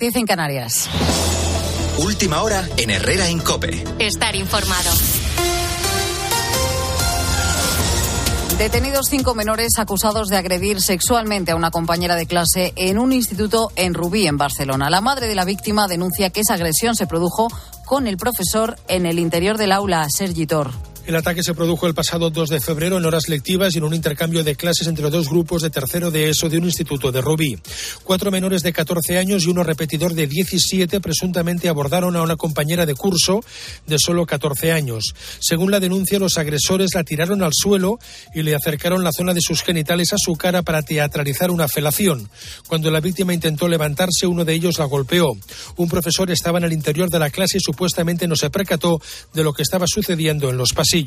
10 en Canarias. Última hora en Herrera Incope. Estar informado. Detenidos cinco menores acusados de agredir sexualmente a una compañera de clase en un instituto en Rubí, en Barcelona. La madre de la víctima denuncia que esa agresión se produjo con el profesor en el interior del aula, Sergi Tor. El ataque se produjo el pasado 2 de febrero en horas lectivas y en un intercambio de clases entre dos grupos de tercero de ESO de un instituto de Rubí. Cuatro menores de 14 años y uno repetidor de 17 presuntamente abordaron a una compañera de curso de solo 14 años. Según la denuncia, los agresores la tiraron al suelo y le acercaron la zona de sus genitales a su cara para teatralizar una felación. Cuando la víctima intentó levantarse, uno de ellos la golpeó. Un profesor estaba en el interior de la clase y supuestamente no se percató de lo que estaba sucediendo en los pasillos.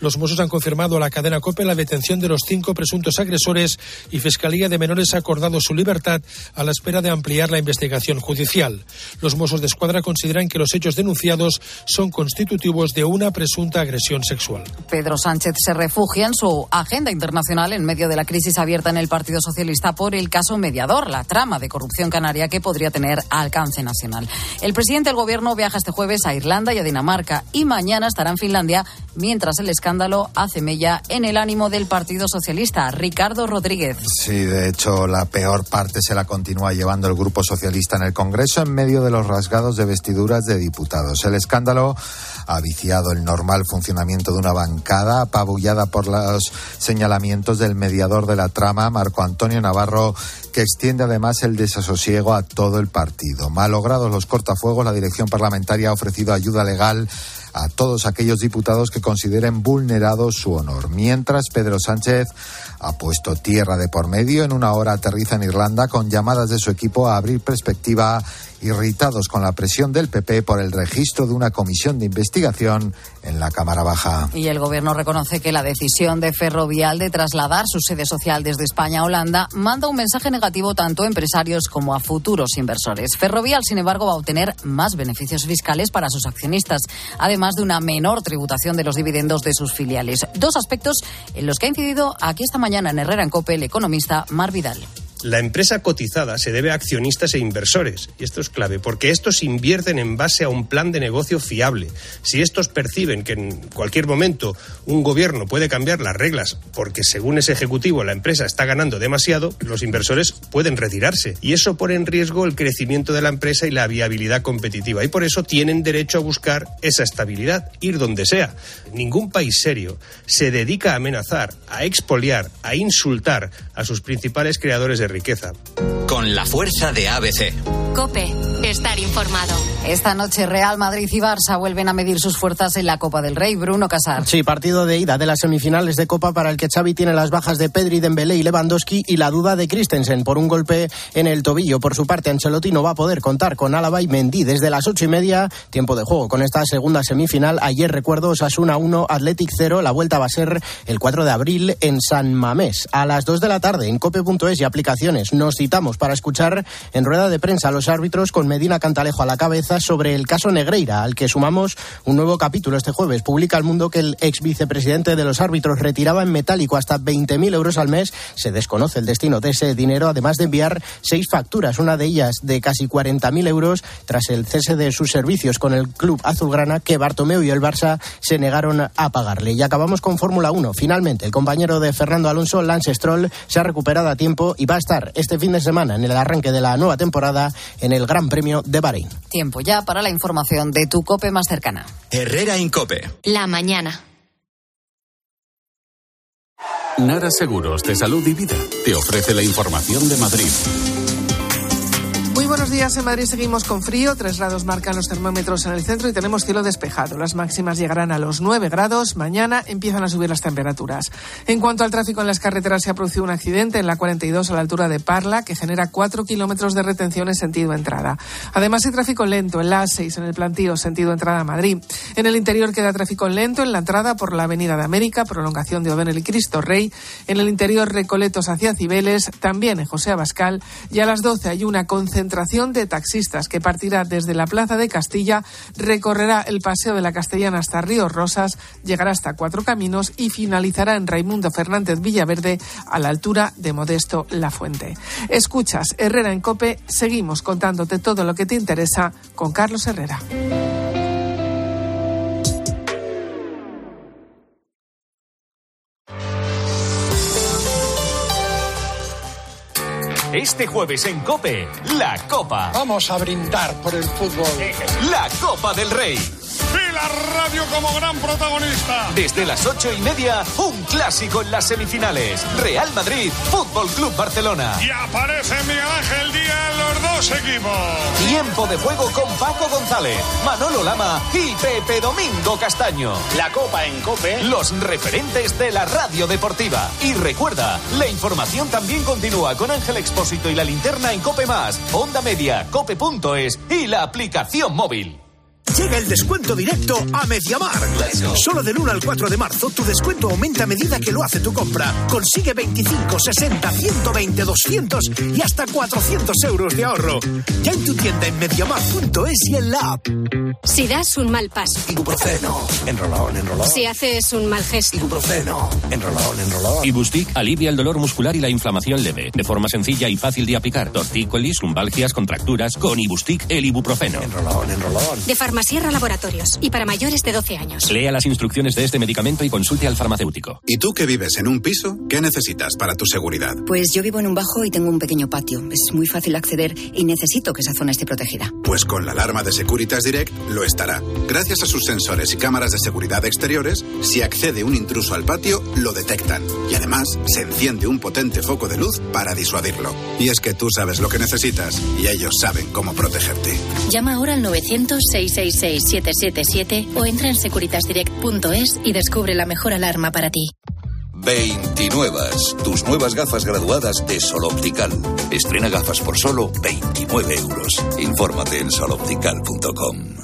Los Mossos han confirmado a la cadena COPE la detención de los cinco presuntos agresores y Fiscalía de Menores ha acordado su libertad a la espera de ampliar la investigación judicial. Los Mossos de Escuadra consideran que los hechos denunciados son constitutivos de una presunta agresión sexual. Pedro Sánchez se refugia en su agenda internacional en medio de la crisis abierta en el Partido Socialista por el caso mediador, la trama de corrupción canaria que podría tener alcance nacional. El presidente del Gobierno viaja este jueves a Irlanda y a Dinamarca y mañana estará en Finlandia mientras el escándalo hace mella en el ánimo del Partido Socialista. Ricardo Rodríguez. Sí, de hecho, la peor parte se la continúa llevando el Grupo Socialista en el Congreso en medio de los rasgados de vestiduras de diputados. El escándalo ha viciado el normal funcionamiento de una bancada apabullada por los señalamientos del mediador de la trama, Marco Antonio Navarro, que extiende además el desasosiego a todo el partido. Malogrados los cortafuegos, la dirección parlamentaria ha ofrecido ayuda legal a todos aquellos diputados que consideren vulnerado su honor. Mientras Pedro Sánchez ha puesto tierra de por medio, en una hora aterriza en Irlanda con llamadas de su equipo a abrir perspectiva irritados con la presión del PP por el registro de una comisión de investigación en la Cámara Baja. Y el Gobierno reconoce que la decisión de Ferrovial de trasladar su sede social desde España a Holanda manda un mensaje negativo tanto a empresarios como a futuros inversores. Ferrovial, sin embargo, va a obtener más beneficios fiscales para sus accionistas, además de una menor tributación de los dividendos de sus filiales. Dos aspectos en los que ha incidido aquí esta mañana en Herrera en Cope el economista Mar Vidal. La empresa cotizada se debe a accionistas e inversores, y esto es clave, porque estos invierten en base a un plan de negocio fiable. Si estos perciben que en cualquier momento un gobierno puede cambiar las reglas porque según ese ejecutivo la empresa está ganando demasiado, los inversores pueden retirarse. Y eso pone en riesgo el crecimiento de la empresa y la viabilidad competitiva. Y por eso tienen derecho a buscar esa estabilidad, ir donde sea. Ningún país serio se dedica a amenazar, a expoliar, a insultar a sus principales creadores de riqueza. Con la fuerza de ABC. Cope, estar informado. Esta noche Real Madrid y Barça vuelven a medir sus fuerzas en la Copa del Rey. Bruno Casar. Sí, partido de ida de las semifinales de Copa para el que Xavi tiene las bajas de Pedri, Dembélé y Lewandowski y la duda de Christensen por un golpe en el tobillo. Por su parte, Ancelotti no va a poder contar con Álava y Mendy desde las ocho y media. Tiempo de juego con esta segunda semifinal. Ayer recuerdo Osasuna 1, Athletic 0. La vuelta va a ser el 4 de abril en San Mamés. A las 2 de la tarde en cope.es y nos citamos para escuchar en rueda de prensa a los árbitros con Medina Cantalejo a la cabeza sobre el caso Negreira, al que sumamos un nuevo capítulo este jueves. Publica el mundo que el ex vicepresidente de los árbitros retiraba en metálico hasta 20.000 euros al mes. Se desconoce el destino de ese dinero, además de enviar seis facturas, una de ellas de casi 40.000 euros tras el cese de sus servicios con el club azulgrana que Bartomeu y el Barça se negaron a pagarle. Y acabamos con Fórmula 1. Finalmente, el compañero de Fernando Alonso, Lance Stroll, se ha recuperado a tiempo y va a estar este fin de semana en el arranque de la nueva temporada en el Gran Premio de Bahrein. Tiempo ya para la información de tu COPE más cercana. Herrera Incope. La mañana. Nara Seguros de Salud y Vida te ofrece la información de Madrid. Muy buenos días. En Madrid seguimos con frío. Tres grados marcan los termómetros en el centro y tenemos cielo despejado. Las máximas llegarán a los 9 grados. Mañana empiezan a subir las temperaturas. En cuanto al tráfico en las carreteras, se ha producido un accidente en la 42 a la altura de Parla que genera 4 kilómetros de retención en sentido entrada. Además, hay tráfico lento en la A6 en el plantío sentido entrada a Madrid. En el interior queda tráfico lento en la entrada por la Avenida de América, prolongación de O'Donnell y Cristo Rey. En el interior, Recoletos hacia Cibeles, también en José Abascal. Y a las 12 hay una concentración concentración de taxistas que partirá desde la Plaza de Castilla, recorrerá el Paseo de la Castellana hasta Ríos Rosas, llegará hasta Cuatro Caminos y finalizará en Raimundo Fernández Villaverde a la altura de Modesto La Fuente. Escuchas Herrera en Cope, seguimos contándote todo lo que te interesa con Carlos Herrera. Este jueves en Cope, la Copa. Vamos a brindar por el fútbol. La Copa del Rey. La radio como gran protagonista. Desde las ocho y media, un clásico en las semifinales. Real Madrid, Fútbol Club Barcelona. Y aparece Miguel Ángel Díaz en los dos equipos. Tiempo de juego con Paco González, Manolo Lama y Pepe Domingo Castaño. La Copa en Cope. Los referentes de la radio deportiva. Y recuerda, la información también continúa con Ángel Expósito y la linterna en Cope Más, Onda Media, Cope.es y la aplicación móvil. Llega el descuento directo a Mediamar. Solo del 1 al 4 de marzo tu descuento aumenta a medida que lo hace tu compra. Consigue 25, 60, 120, 200 y hasta 400 euros de ahorro. Ya en tu tienda en mediamar.es y en la app. Si das un mal paso. Ibuprofeno. Enrolón, enrolón. Si haces un mal gesto. Ibuprofeno. Enrolón, enrolón. Ibustic alivia el dolor muscular y la inflamación leve. De forma sencilla y fácil de aplicar. Tortícolis, lumbalgias, contracturas. Con Ibustic, el ibuprofeno. Enrolón, enrolón. De Farmasierra Laboratorios. Y para mayores de 12 años. Lea las instrucciones de este medicamento y consulte al farmacéutico. ¿Y tú que vives en un piso? ¿Qué necesitas para tu seguridad? Pues yo vivo en un bajo y tengo un pequeño patio. Es muy fácil acceder y necesito que esa zona esté protegida. Pues con la alarma de Securitas Direct lo estará. Gracias a sus sensores y cámaras de seguridad exteriores, si accede un intruso al patio, lo detectan. Y además, se enciende un potente foco de luz para disuadirlo. Y es que tú sabes lo que necesitas y ellos saben cómo protegerte. Llama ahora al 900-666-777 o entra en securitasdirect.es y descubre la mejor alarma para ti. 29. Tus nuevas gafas graduadas de Sol Optical. Estrena gafas por solo 29 euros. Infórmate en soloptical.com.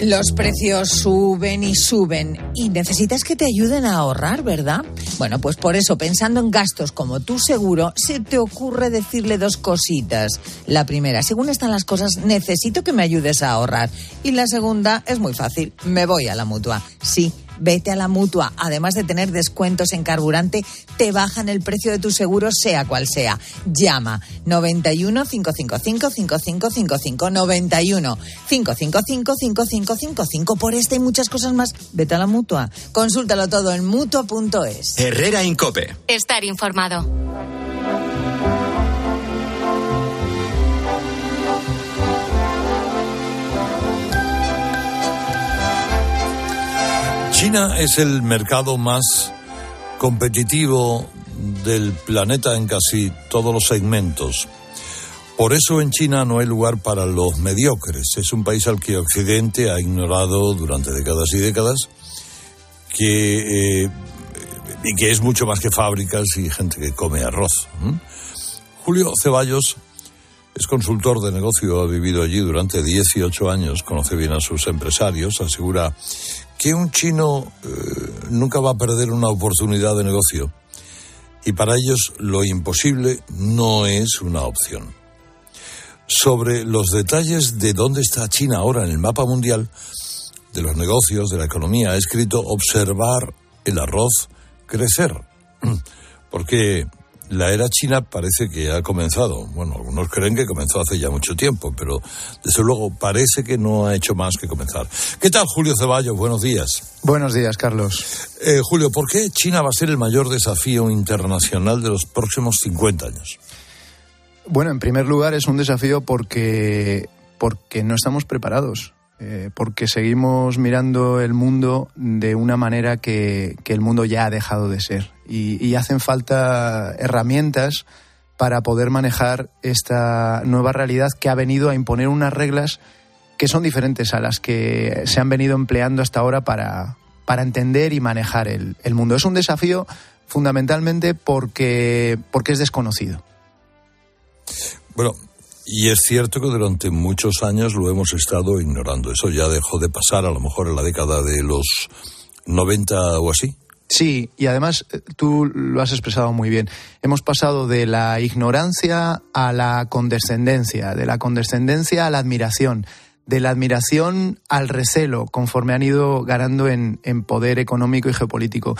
Los precios suben y suben y necesitas que te ayuden a ahorrar, ¿verdad? Bueno, pues por eso, pensando en gastos como tu seguro, se te ocurre decirle dos cositas. La primera, según están las cosas, necesito que me ayudes a ahorrar. Y la segunda es muy fácil, me voy a la mutua. Sí vete a la mutua. Además de tener descuentos en carburante, te bajan el precio de tu seguro, sea cual sea. Llama 91 555 5555 91 555 5555 por esta y muchas cosas más. Vete a la mutua. Consúltalo todo en mutua.es. Herrera Incope. Estar informado. China es el mercado más competitivo del planeta en casi todos los segmentos. Por eso en China no hay lugar para los mediocres. Es un país al que Occidente ha ignorado durante décadas y décadas que, eh, y que es mucho más que fábricas y gente que come arroz. Julio Ceballos es consultor de negocio, ha vivido allí durante 18 años, conoce bien a sus empresarios, asegura que un chino eh, nunca va a perder una oportunidad de negocio y para ellos lo imposible no es una opción. Sobre los detalles de dónde está China ahora en el mapa mundial, de los negocios, de la economía, ha escrito observar el arroz crecer. Porque la era china parece que ha comenzado. Bueno, algunos creen que comenzó hace ya mucho tiempo, pero desde luego parece que no ha hecho más que comenzar. ¿Qué tal, Julio Ceballos? Buenos días. Buenos días, Carlos. Eh, Julio, ¿por qué China va a ser el mayor desafío internacional de los próximos 50 años? Bueno, en primer lugar es un desafío porque, porque no estamos preparados. Eh, porque seguimos mirando el mundo de una manera que, el mundo ya ha dejado de ser. Y, y, hacen falta herramientas para poder manejar esta nueva realidad que ha venido a imponer unas reglas que son diferentes a las que se han venido empleando hasta ahora para, para entender y manejar el, el mundo. Es un desafío fundamentalmente porque, porque es desconocido. Bueno, y es cierto que durante muchos años lo hemos estado ignorando. Eso ya dejó de pasar a lo mejor en la década de los 90 o así. Sí, y además eh, tú lo has expresado muy bien. Hemos pasado de la ignorancia a la condescendencia, de la condescendencia a la admiración, de la admiración al recelo, conforme han ido ganando en, poder económico y geopolítico.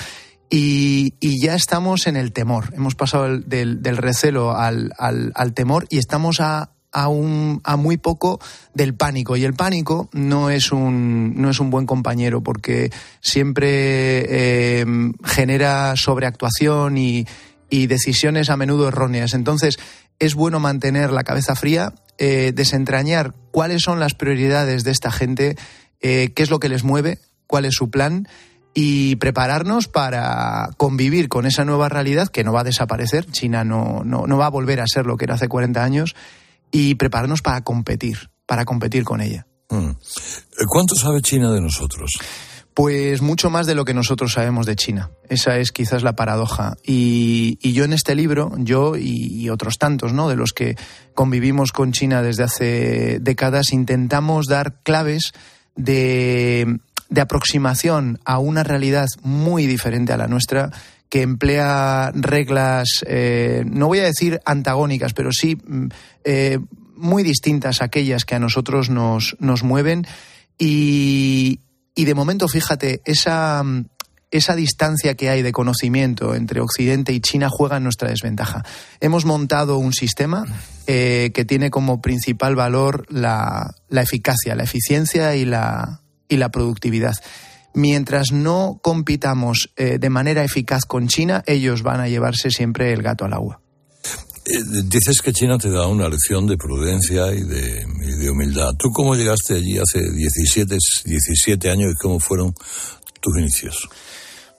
Y, y, ya estamos en el temor. Hemos pasado del, del recelo al, al, al, temor y estamos a, a, un, a muy poco del pánico. Y el pánico no es un, no es un buen compañero porque siempre eh, genera sobreactuación y, y, decisiones a menudo erróneas. Entonces, es bueno mantener la cabeza fría, eh, desentrañar cuáles son las prioridades de esta gente, eh, qué es lo que les mueve, cuál es su plan y prepararnos para convivir con esa nueva realidad que no va a desaparecer. China no, no, no va a volver a ser lo que era hace 40 años y prepararnos para competir, para competir con ella. Mm. ¿Cuánto sabe China de nosotros? Pues mucho más de lo que nosotros sabemos de China. Esa es quizás la paradoja. Y, y yo en este libro, yo y, y, otros tantos, ¿no? De los que convivimos con China desde hace décadas, intentamos dar claves de, de aproximación a una realidad muy diferente a la nuestra que emplea reglas, eh, no voy a decir antagónicas, pero sí eh, muy distintas a aquellas que a nosotros nos, nos mueven. Y, de momento, fíjate, esa, esa distancia que hay de conocimiento entre Occidente y China juega en nuestra desventaja. Hemos montado un sistema eh, que tiene como principal valor la, la eficacia, la eficiencia y la, y la productividad mientras no compitamos eh, de manera eficaz con China, ellos van a llevarse siempre el gato al agua. Eh, dices que China te da una lección de prudencia y de, y de, humildad. ¿Tú cómo llegaste allí hace 17, 17 años y cómo fueron tus inicios?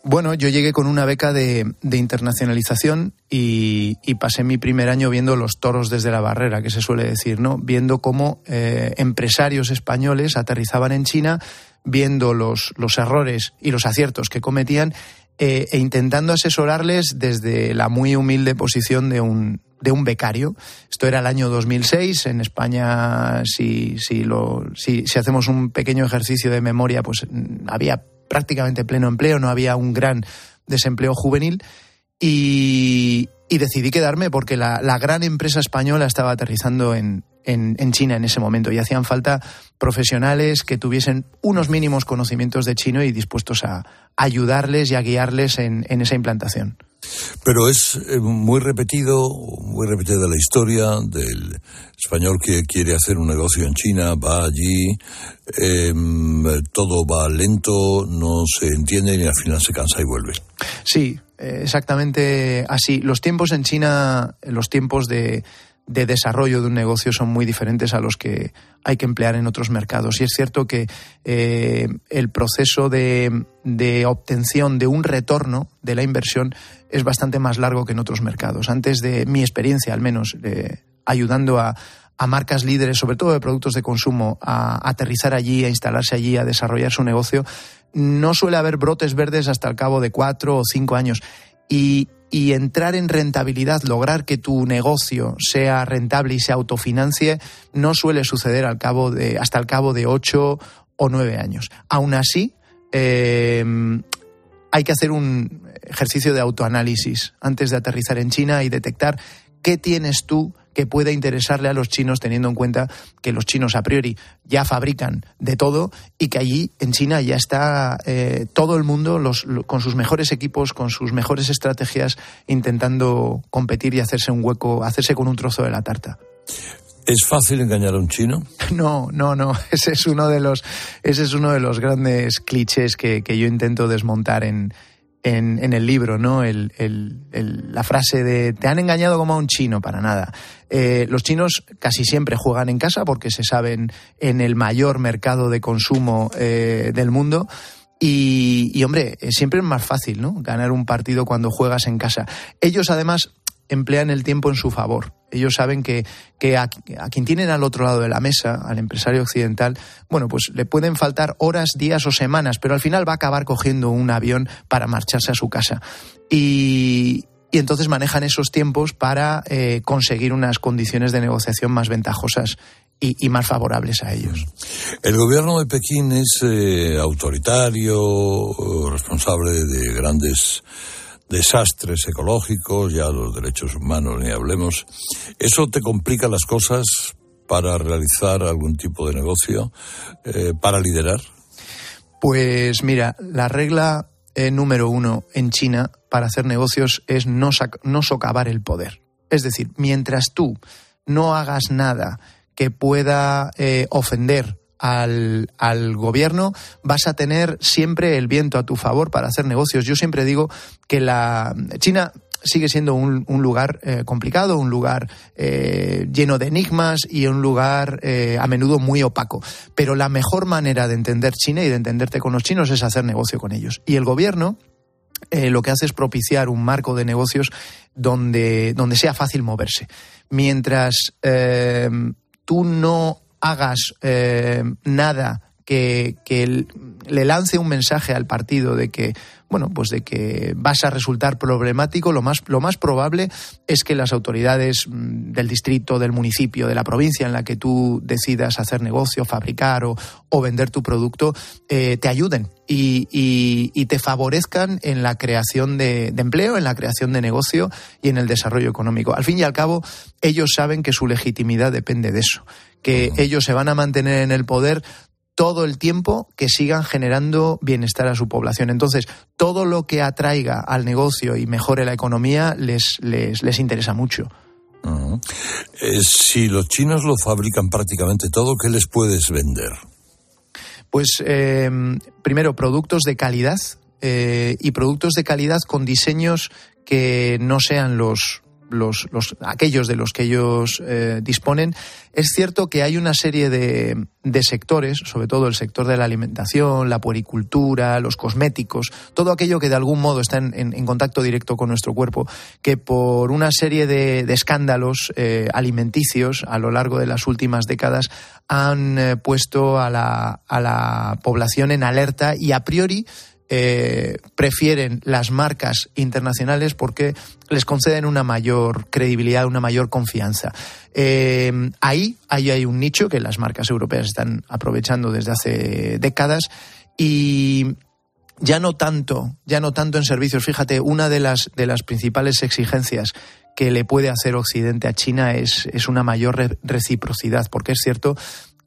Bueno, yo llegué con una beca de, internacionalización y, y, pasé mi primer año viendo los toros desde la barrera, que se suele decir, ¿no? Viendo cómo eh, empresarios españoles aterrizaban en China viendo los, los errores y los aciertos que cometían eh, e intentando asesorarles desde la muy humilde posición de un, de un becario. Esto era el año 2006. En España, si, si, lo, si, si hacemos un pequeño ejercicio de memoria, pues mm, había prácticamente pleno empleo, no había un gran desempleo juvenil. Y, decidí quedarme porque la, la, gran empresa española estaba aterrizando en, en, en, China en ese momento y hacían falta profesionales que tuviesen unos mínimos conocimientos de chino y dispuestos a ayudarles y a guiarles en, en esa implantación. Pero es eh, muy repetido, muy repetida la historia del español que quiere hacer un negocio en China, va allí, eh, todo va lento, no se entiende y al final se cansa y vuelve. Sí, exactamente así. Los tiempos en China, los tiempos de, de desarrollo de un negocio son muy diferentes a los que hay que emplear en otros mercados. Y es cierto que eh, el proceso de, obtención de un retorno de la inversión es bastante más largo que en otros mercados. Antes de mi experiencia, al menos, eh, ayudando a, a, marcas líderes, sobre todo de productos de consumo, a, a aterrizar allí, a instalarse allí, a desarrollar su negocio, no suele haber brotes verdes hasta el cabo de cuatro o cinco años. Y, y entrar en rentabilidad, lograr que tu negocio sea rentable y se autofinancie, no suele suceder al cabo de, hasta el cabo de ocho o nueve años. Aún así, eh, hay que hacer un ejercicio de autoanálisis antes de aterrizar en China y detectar qué tienes tú que pueda interesarle a los chinos teniendo en cuenta que los chinos a priori ya fabrican de todo y que allí en China ya está eh, todo el mundo los, con sus mejores equipos, con sus mejores estrategias intentando competir y hacerse un hueco, hacerse con un trozo de la tarta. ¿Es fácil engañar a un chino? No, no, no. Ese es uno de los, ese es uno de los grandes clichés que, que yo intento desmontar en, en, en, el libro, ¿no? El, el, el, la frase de te han engañado como a un chino, para nada. Eh, los chinos casi siempre juegan en casa porque se saben en el mayor mercado de consumo eh, del mundo. Y, y, hombre, siempre es más fácil, ¿no? Ganar un partido cuando juegas en casa. Ellos, además, emplean el tiempo en su favor. Ellos saben que, que a, quien tienen al otro lado de la mesa, al empresario occidental, bueno, pues le pueden faltar horas, días o semanas, pero al final va a acabar cogiendo un avión para marcharse a su casa. Y, y entonces manejan esos tiempos para eh, conseguir unas condiciones de negociación más ventajosas y, más favorables a ellos. El gobierno de Pekín es eh, autoritario, responsable de grandes desastres ecológicos, ya los derechos humanos ni hablemos. ¿Eso te complica las cosas para realizar algún tipo de negocio, eh, para liderar? Pues mira, la regla eh, número uno en China para hacer negocios es no, no socavar el poder. Es decir, mientras tú no hagas nada que pueda eh, ofender al, al, gobierno, vas a tener siempre el viento a tu favor para hacer negocios. Yo siempre digo que la China sigue siendo un, un lugar eh, complicado, un lugar eh, lleno de enigmas y un lugar eh, a menudo muy opaco. Pero la mejor manera de entender China y de entenderte con los chinos es hacer negocio con ellos. Y el gobierno lo que hace es propiciar un marco de negocios donde, donde sea fácil moverse. Mientras tú no hagas eh, nada que, que, le lance un mensaje al partido de que bueno, pues de que vas a resultar problemático, lo más, lo más probable es que las autoridades mm, del distrito, del municipio, de la provincia en la que tú decidas hacer negocio, fabricar o, o vender tu producto, eh, te ayuden y, y, y, te favorezcan en la creación de, de, empleo, en la creación de negocio y en el desarrollo económico. Al fin y al cabo, ellos saben que su legitimidad depende de eso, que ellos se van a mantener en el poder todo el tiempo que sigan generando bienestar a su población. Entonces, todo lo que atraiga al negocio y mejore la economía les, les, les interesa mucho. Uh -huh. eh, si los chinos lo fabrican prácticamente todo, ¿qué les puedes vender? Pues eh, primero, productos de calidad eh, y productos de calidad con diseños que no sean los, los, los, aquellos de los que ellos eh, disponen, es cierto que hay una serie de, de, sectores, sobre todo el sector de la alimentación, la puericultura, los cosméticos, todo aquello que de algún modo está en, en, contacto directo con nuestro cuerpo, que por una serie de, de escándalos eh, alimenticios a lo largo de las últimas décadas han eh, puesto a la, a la población en alerta y a priori eh, prefieren las marcas internacionales porque les conceden una mayor credibilidad, una mayor confianza. Eh, ahí, ahí hay un nicho que las marcas europeas están aprovechando desde hace décadas y ya no tanto, ya no tanto en servicios. Fíjate, una de las, de las principales exigencias que le puede hacer Occidente a China es, es una mayor re reciprocidad, porque es cierto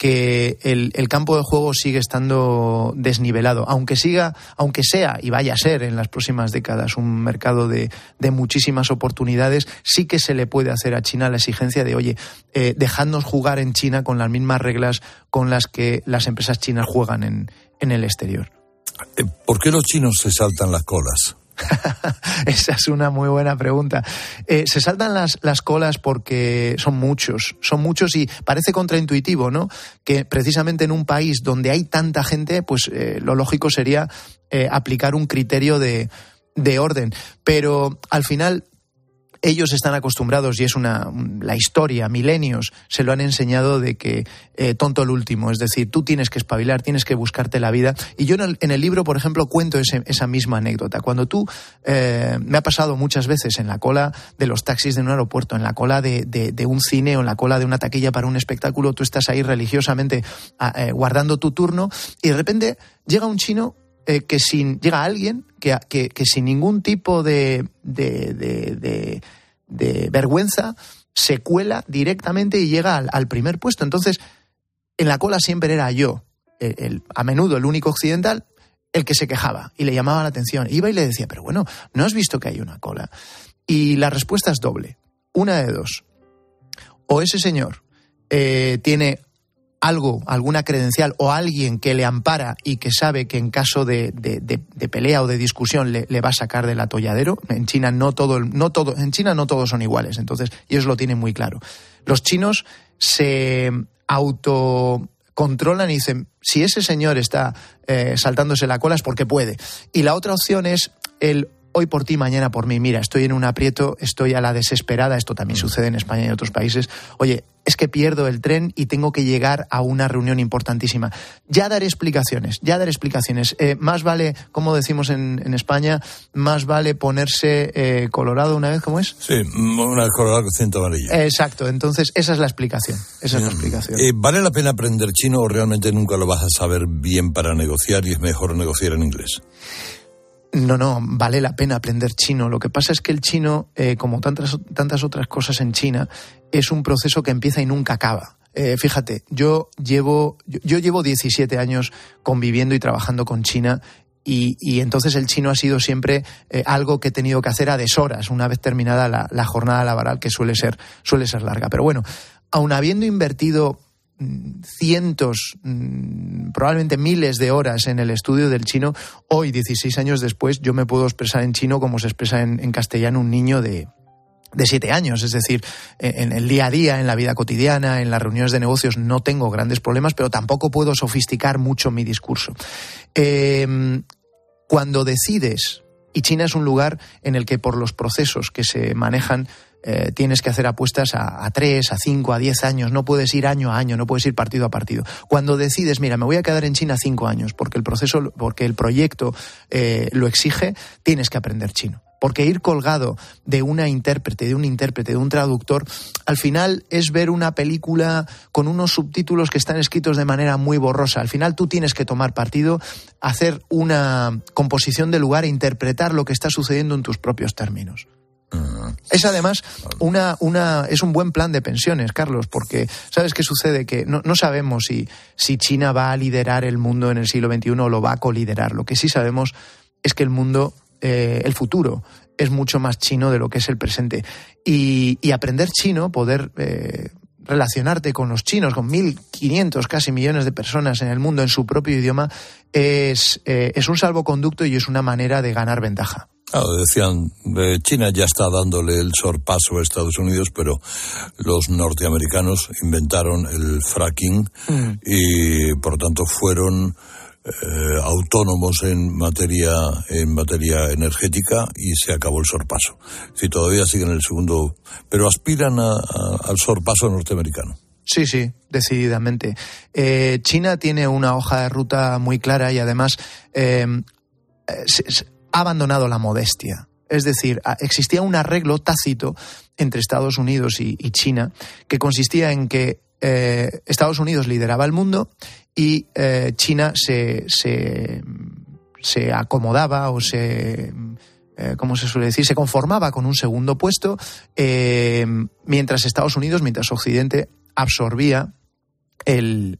que el, el, campo de juego sigue estando desnivelado, aunque siga, aunque sea y vaya a ser en las próximas décadas un mercado de, de muchísimas oportunidades, sí que se le puede hacer a China la exigencia de, oye, eh, dejadnos jugar en China con las mismas reglas con las que las empresas chinas juegan en, en el exterior. ¿Por qué los chinos se saltan las colas? Esa es una muy buena pregunta. Eh, se saltan las, las, colas porque son muchos, son muchos y parece contraintuitivo, ¿no? Que precisamente en un país donde hay tanta gente, pues eh, lo lógico sería eh, aplicar un criterio de, de orden. Pero al final ellos están acostumbrados y es una la historia, milenios se lo han enseñado de que eh, tonto el último, es decir, tú tienes que espabilar, tienes que buscarte la vida. Y yo en el, en el libro, por ejemplo, cuento ese, esa misma anécdota. Cuando tú eh, me ha pasado muchas veces en la cola de los taxis de un aeropuerto, en la cola de, de, de un cine o en la cola de una taquilla para un espectáculo, tú estás ahí religiosamente eh, guardando tu turno y de repente llega un chino eh, que sin llega alguien que, que, que sin ningún tipo de, de, de, vergüenza se cuela directamente y llega al, primer puesto. Entonces, en la cola siempre era yo, el, el, a menudo el único occidental, el que se quejaba y le llamaba la atención. Iba y le decía, pero bueno, ¿no has visto que hay una cola? Y la respuesta es doble. Una de dos. O ese señor eh, tiene algo, alguna credencial o alguien que le ampara y que sabe que en caso de, de, pelea o de discusión le, le, va a sacar del atolladero. En China no todo, no todo, en China no todos son iguales, entonces ellos lo tienen muy claro. Los chinos se autocontrolan y dicen si ese señor está eh, saltándose la cola es porque puede. Y la otra opción es el hoy por ti, mañana por mí. Mira, estoy en un aprieto, estoy a la desesperada, esto también sucede en España y en otros países. Oye, es que pierdo el tren y tengo que llegar a una reunión importantísima. Ya daré explicaciones, ya daré explicaciones. Eh, más vale, como decimos en, España, más vale ponerse eh, colorado una vez, ¿cómo es? Sí, una colorado con cinto amarillo. Exacto, entonces esa es la explicación. Esa es la explicación. Eh, ¿Vale la pena aprender chino o realmente nunca lo vas a saber bien para negociar y es mejor negociar en inglés? No, no, vale la pena aprender chino. Lo que pasa es que el chino, eh, como tantas, tantas otras cosas en China, es un proceso que empieza y nunca acaba. Eh, fíjate, yo llevo, yo, llevo 17 años conviviendo y trabajando con China y, entonces el chino ha sido siempre eh, algo que he tenido que hacer a deshoras, una vez terminada la, la, jornada laboral, que suele ser, suele ser larga. Pero bueno, aun habiendo invertido cientos, mm, probablemente miles de horas en el estudio del chino, hoy, 16 años después, yo me puedo expresar en chino como se expresa en, castellano un niño de, de siete años, es decir, en el día a día, en la vida cotidiana, en las reuniones de negocios, no tengo grandes problemas, pero tampoco puedo sofisticar mucho mi discurso. Em, cuando decides, y China es un lugar en el que por los procesos que se manejan eh, tienes que hacer apuestas a, tres, a cinco, a diez años, no puedes ir año a año, no puedes ir partido a partido. Cuando decides, mira, me voy a quedar en China cinco años porque el proceso, porque el proyecto eh, lo exige, tienes que aprender chino. Porque ir colgado de una intérprete, de un intérprete, de un traductor, al final es ver una película con unos subtítulos que están escritos de manera muy borrosa. Al final tú tienes que tomar partido, hacer una composición de lugar e interpretar lo que está sucediendo en tus propios términos. Es además una, una, es un buen plan de pensiones, Carlos, porque ¿sabes qué sucede? Que no, sabemos si, si China va a liderar el mundo en el siglo XXI o lo va a coliderar. Lo que sí sabemos es que el mundo, eh, el futuro, es mucho más chino de lo que es el presente. Y, aprender chino, poder eh, relacionarte con los chinos, con 1.500 casi millones de personas en el mundo en su propio idioma, es, eh, es un salvoconducto y es una manera de ganar ventaja. Claro, decían, China ya está dándole el sorpaso a Estados Unidos, pero los norteamericanos inventaron el fracking mm. y, por tanto, fueron eh, autónomos en materia en materia energética y se acabó el sorpaso. Si todavía siguen el segundo, pero aspiran al sorpaso norteamericano. Sí, sí, decididamente. Eh, China tiene una hoja de ruta muy clara y además eh, ha abandonado la modestia. Es decir, existía un arreglo tácito entre Estados Unidos y, China que consistía en que Estados Unidos lideraba el mundo y eh, China se, se, acomodaba o se, eh, ¿cómo se suele decir? Se conformaba con un segundo puesto, mientras Estados Unidos, mientras Occidente absorbía el,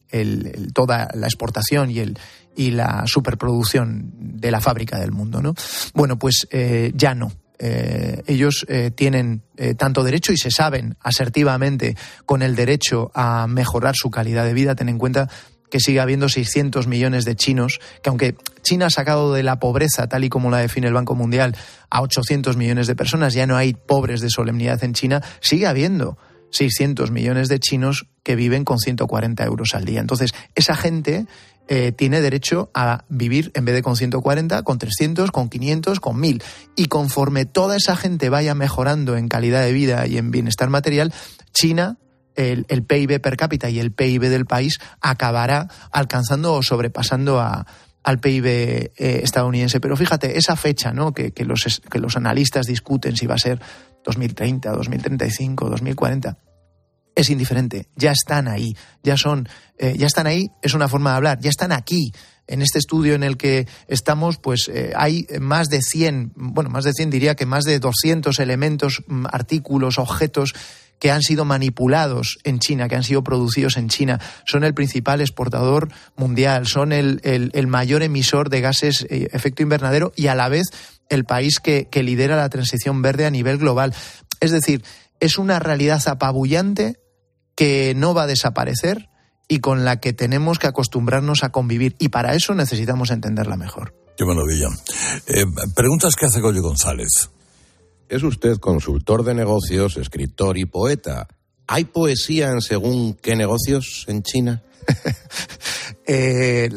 toda la exportación y, el, y la superproducción de la fábrica del mundo. ¿no? Bueno, pues eh, ya no. Eh, ellos eh, tienen tanto derecho y se saben asertivamente con el derecho a mejorar su calidad de vida. Ten en cuenta que sigue habiendo 600 millones de chinos, que aunque China ha sacado de la pobreza, tal y como la define el Banco Mundial, a 800 millones de personas, ya no hay pobres de solemnidad en China, sigue habiendo 600 millones de chinos que viven con 140 euros al día. Entonces, esa gente eh, tiene derecho a vivir en vez de con 140, con 300, con 500, con 1000. Y conforme toda esa gente vaya mejorando en calidad de vida y en bienestar material, China el, PIB per cápita y el PIB del país acabará alcanzando o sobrepasando al PIB eh, estadounidense. Pero fíjate, esa fecha ¿no? que, que, los, que los analistas discuten si va a ser 2030, 2035, 2040 es indiferente, ya están ahí, ya son, eh, ya están ahí, es una forma de hablar, ya están aquí. En este estudio en el que estamos, pues eh, hay más de 100, bueno, más de 100 diría que más de 200 elementos, mm, artículos, objetos que han sido manipulados en China, que han sido producidos en China, son el principal exportador mundial, son el, el, mayor emisor de gases eh, efecto invernadero y a la vez el país que, que lidera la transición verde a nivel global. Es decir, es una realidad apabullante que no va a desaparecer y con la que tenemos que acostumbrarnos a convivir. Y para eso necesitamos entenderla mejor. Qué maravilla. Eh, preguntas que hace Goyo González. Es usted consultor de negocios, escritor y poeta. ¿Hay poesía en según qué negocios en China? Eh,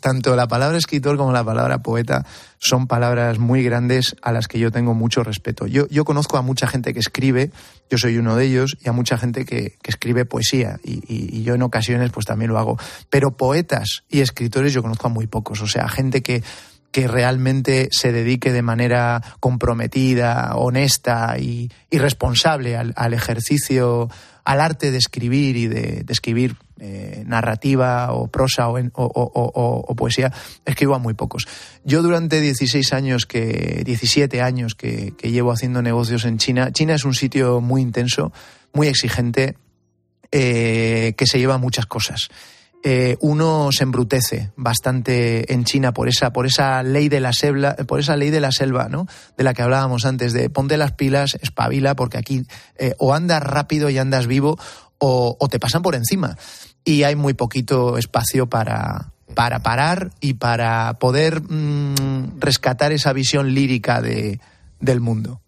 tanto la palabra escritor como la palabra poeta son palabras muy grandes a las que yo tengo mucho respeto. Yo, conozco a mucha gente que escribe, yo soy uno de ellos, y a mucha gente que, que escribe poesía, y, y, yo en ocasiones pues también lo hago. Pero poetas y escritores yo conozco a muy pocos, o sea, gente que que realmente se dedique de manera comprometida, honesta y, responsable al, ejercicio, al arte de escribir y de, escribir eh, narrativa o prosa o, poesía, escribo a muy pocos. Yo durante 16 años, que 17 años que, que, llevo haciendo negocios en China, China es un sitio muy intenso, muy exigente, eh, que se lleva muchas cosas. Eh, uno se embrutece bastante en China por esa, por esa ley de la selva, por esa ley de la selva, ¿no? De la que hablábamos antes, de ponte las pilas, espabila, porque aquí eh, o andas rápido y andas vivo, o, o te pasan por encima y hay muy poquito espacio para, para parar y para poder mmm, rescatar esa visión lírica de, del mundo.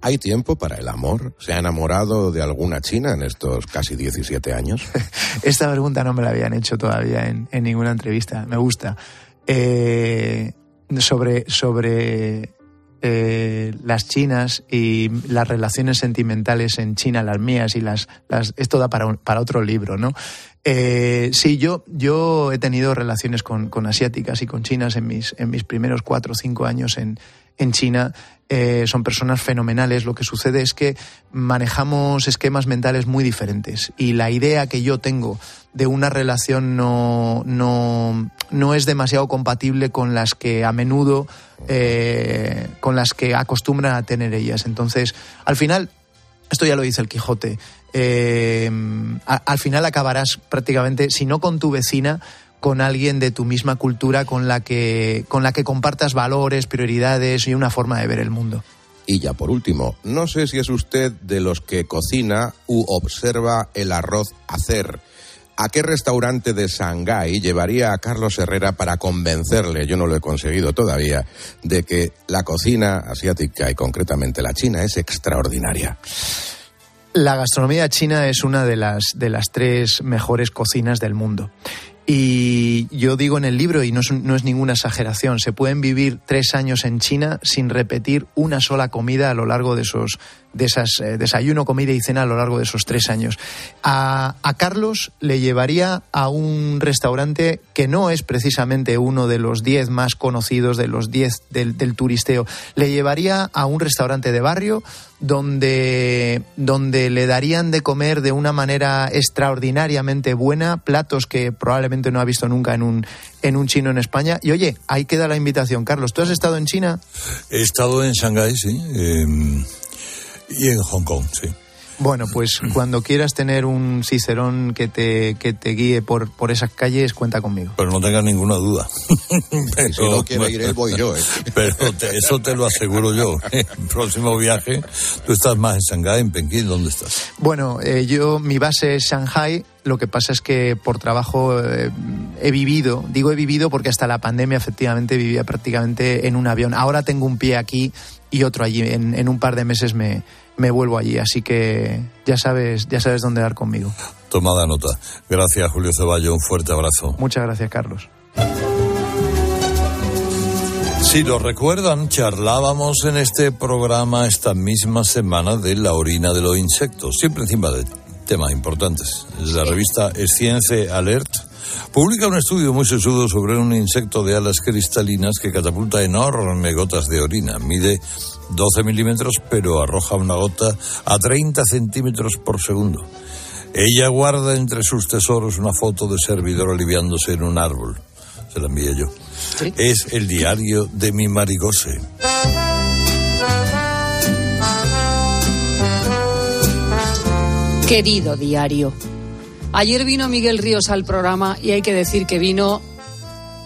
¿Hay tiempo para el amor? ¿Se ha enamorado de alguna china en estos casi 17 años? Esta pregunta no me la habían hecho todavía en, ninguna entrevista. Me gusta. Eh, sobre, sobre eh, las chinas y las relaciones sentimentales en China, las mías y las... las esto da para, para otro libro, ¿no? Eh, sí, yo, yo he tenido relaciones con, con, asiáticas y con chinas en mis, en mis primeros cuatro o cinco años en, en China. Eh, son personas fenomenales. Lo que sucede es que manejamos esquemas mentales muy diferentes y la idea que yo tengo de una relación no, no, no es demasiado compatible con las que a menudo, eh, con las que acostumbran a tener ellas. Entonces, al final, esto ya lo dice el Quijote, eh, al final acabarás prácticamente, si no con tu vecina, con alguien de tu misma cultura con la que con la que compartas valores, prioridades y una forma de ver el mundo. Y ya por último, no sé si es usted de los que cocina u observa el arroz hacer. ¿A qué restaurante de Shanghái llevaría a Carlos Herrera para convencerle, yo no lo he conseguido todavía, de que la cocina asiática y concretamente la china es extraordinaria? La gastronomía china es una de las, de las tres mejores cocinas del mundo. Y yo digo en el libro, y no es, ninguna exageración, se pueden vivir tres años en China sin repetir una sola comida a lo largo de esos de esas eh, desayuno, comida y cena a lo largo de esos tres años. A, Carlos le llevaría a un restaurante que no es precisamente uno de los diez más conocidos, de los diez del turisteo. Le llevaría a un restaurante de barrio donde, donde le darían de comer de una manera extraordinariamente buena, platos que probablemente no ha visto nunca en un, en un chino en España. Y oye, ahí queda la invitación. Carlos, ¿tú has estado en China? He estado en Shanghái, sí. Eh, y en Hong Kong, sí. Bueno, pues cuando quieras tener un cicerón que te, que te guíe por, por esas calles, cuenta conmigo. Pero no tengas ninguna duda. pero, si no quiere ir él, voy yo. ¿eh? Pero te, eso te lo aseguro yo. El próximo viaje, tú estás más en Shanghái, en Pekín, ¿dónde estás? Bueno, eh, yo, mi base es Shanghai. Lo que pasa es que por trabajo eh, he vivido, digo he vivido porque hasta la pandemia efectivamente vivía prácticamente en un avión. Ahora tengo un pie aquí y otro allí. En, en un par de meses me, me vuelvo allí, así que ya sabes, ya sabes dónde dar conmigo. Tomada nota. Gracias, Julio Ceballo. Un fuerte abrazo. Muchas gracias, Carlos. Si lo recuerdan, charlábamos en este programa esta misma semana de la orina de los insectos, siempre encima de temas importantes. La revista Science Alert publica un estudio muy sesudo sobre un insecto de alas cristalinas que catapulta enormes gotas de orina. Mide 12 milímetros, pero arroja una gota a 30 centímetros por segundo. Ella guarda entre sus tesoros una foto de servidor aliviándose en un árbol. Se la envié yo. ¿Sí? Es el diario de mi marigose. Querido diario, ayer vino Miguel Ríos al programa y hay que decir que vino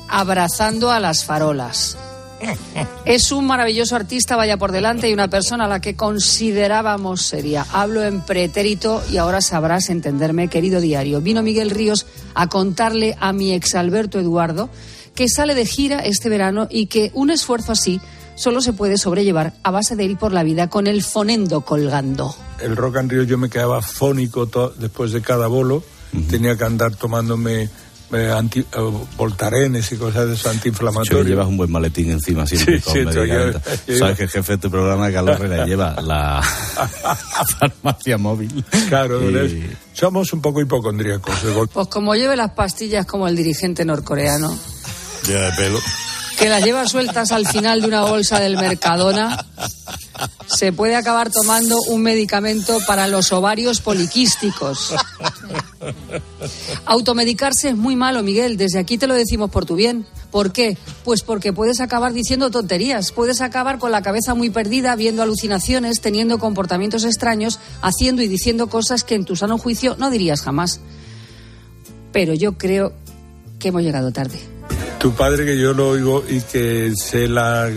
abrazando a las farolas. Es un maravilloso artista, vaya por delante, y una persona a la que considerábamos seria. Hablo en pretérito y ahora sabrás entenderme, querido diario. Vino Miguel Ríos a contarle a mi ex Alberto Eduardo que sale de gira este verano y que un esfuerzo así solo se puede sobrellevar a base de ir por la vida con el fonendo colgando. El Rock and Rio yo me quedaba fónico después de cada bolo, uh -huh. tenía que andar tomándome eh, anti, eh, voltarenes y cosas de eso antiinflamatorios. llevas un buen maletín encima siempre Sí, con sí, medicamentos. yo- yo- Sabes que el jefe de tu programa, Carlos Herrera, lleva la farmacia móvil. Claro, Y- somos un poco hipocondríacos. Pues como lleve las pastillas como el dirigente norcoreano, Llena de pelo. Que las lleva sueltas al final de una bolsa del Mercadona, se puede acabar tomando un medicamento para los ovarios poliquísticos. Automedicarse es muy malo, Miguel. Desde aquí te lo decimos por tu bien. ¿Por qué? Pues porque puedes acabar diciendo tonterías. Puedes acabar con la cabeza muy perdida, viendo alucinaciones, teniendo comportamientos extraños, haciendo y diciendo cosas que en tu sano juicio no dirías jamás. Pero yo creo que hemos llegado tarde. Tu padre, que yo lo oigo y que sé la,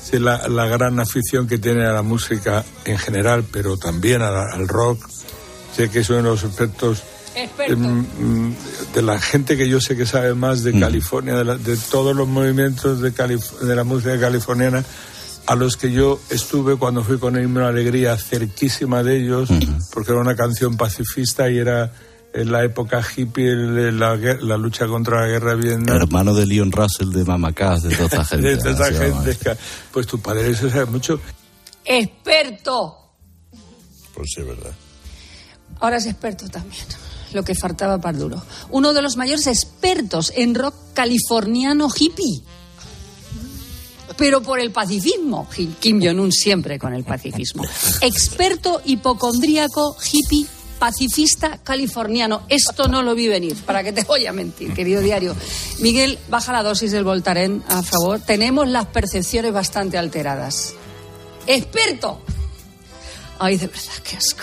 sé la, la gran afición que tiene a la música en general, pero también a la- al rock. Sé que es uno de los expertos em, mm, de la gente que yo sé que sabe más de California, de, la- de todos los movimientos de, Calif- de la música californiana, a los que yo estuve cuando fui con Himno Alegría cerquísima de ellos, porque era una canción pacifista y era en la época hippie, la, lucha contra la guerra de Vietnam. Hermano de Leon Russell, de Mamacás, de toda esa gente. De toda gente, que- Pues tu padre eso sabe mucho. ¡Experto! Pues sí, verdad. Ahora es experto también. Lo que faltaba para duro. Uno de los mayores expertos en rock californiano hippie. Pero por el pacifismo. Kim Jong-un siempre con el pacifismo. Experto hipocondríaco hippie pacifista californiano. Esto no lo vi venir. ¿Para qué te voy a mentir, querido diario? Miguel, baja la dosis del Voltaren, a favor. Tenemos las percepciones bastante alteradas. ¡Experto! Ay, de verdad, qué asco.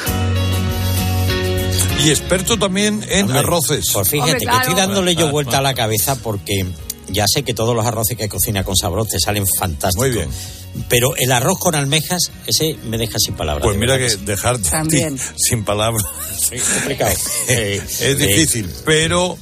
Y experto también en arroces. Pues fíjate Hombre, que estoy dándole yo vuelta a la cabeza porque ya sé que todos los arroces que cocina con sabroz te salen fantásticos. Muy bien. Pero el arroz con almejas, ese me deja sin palabras. Pues mira que dejarte ti También. sin palabras Es complicado. Eh, es difícil, pero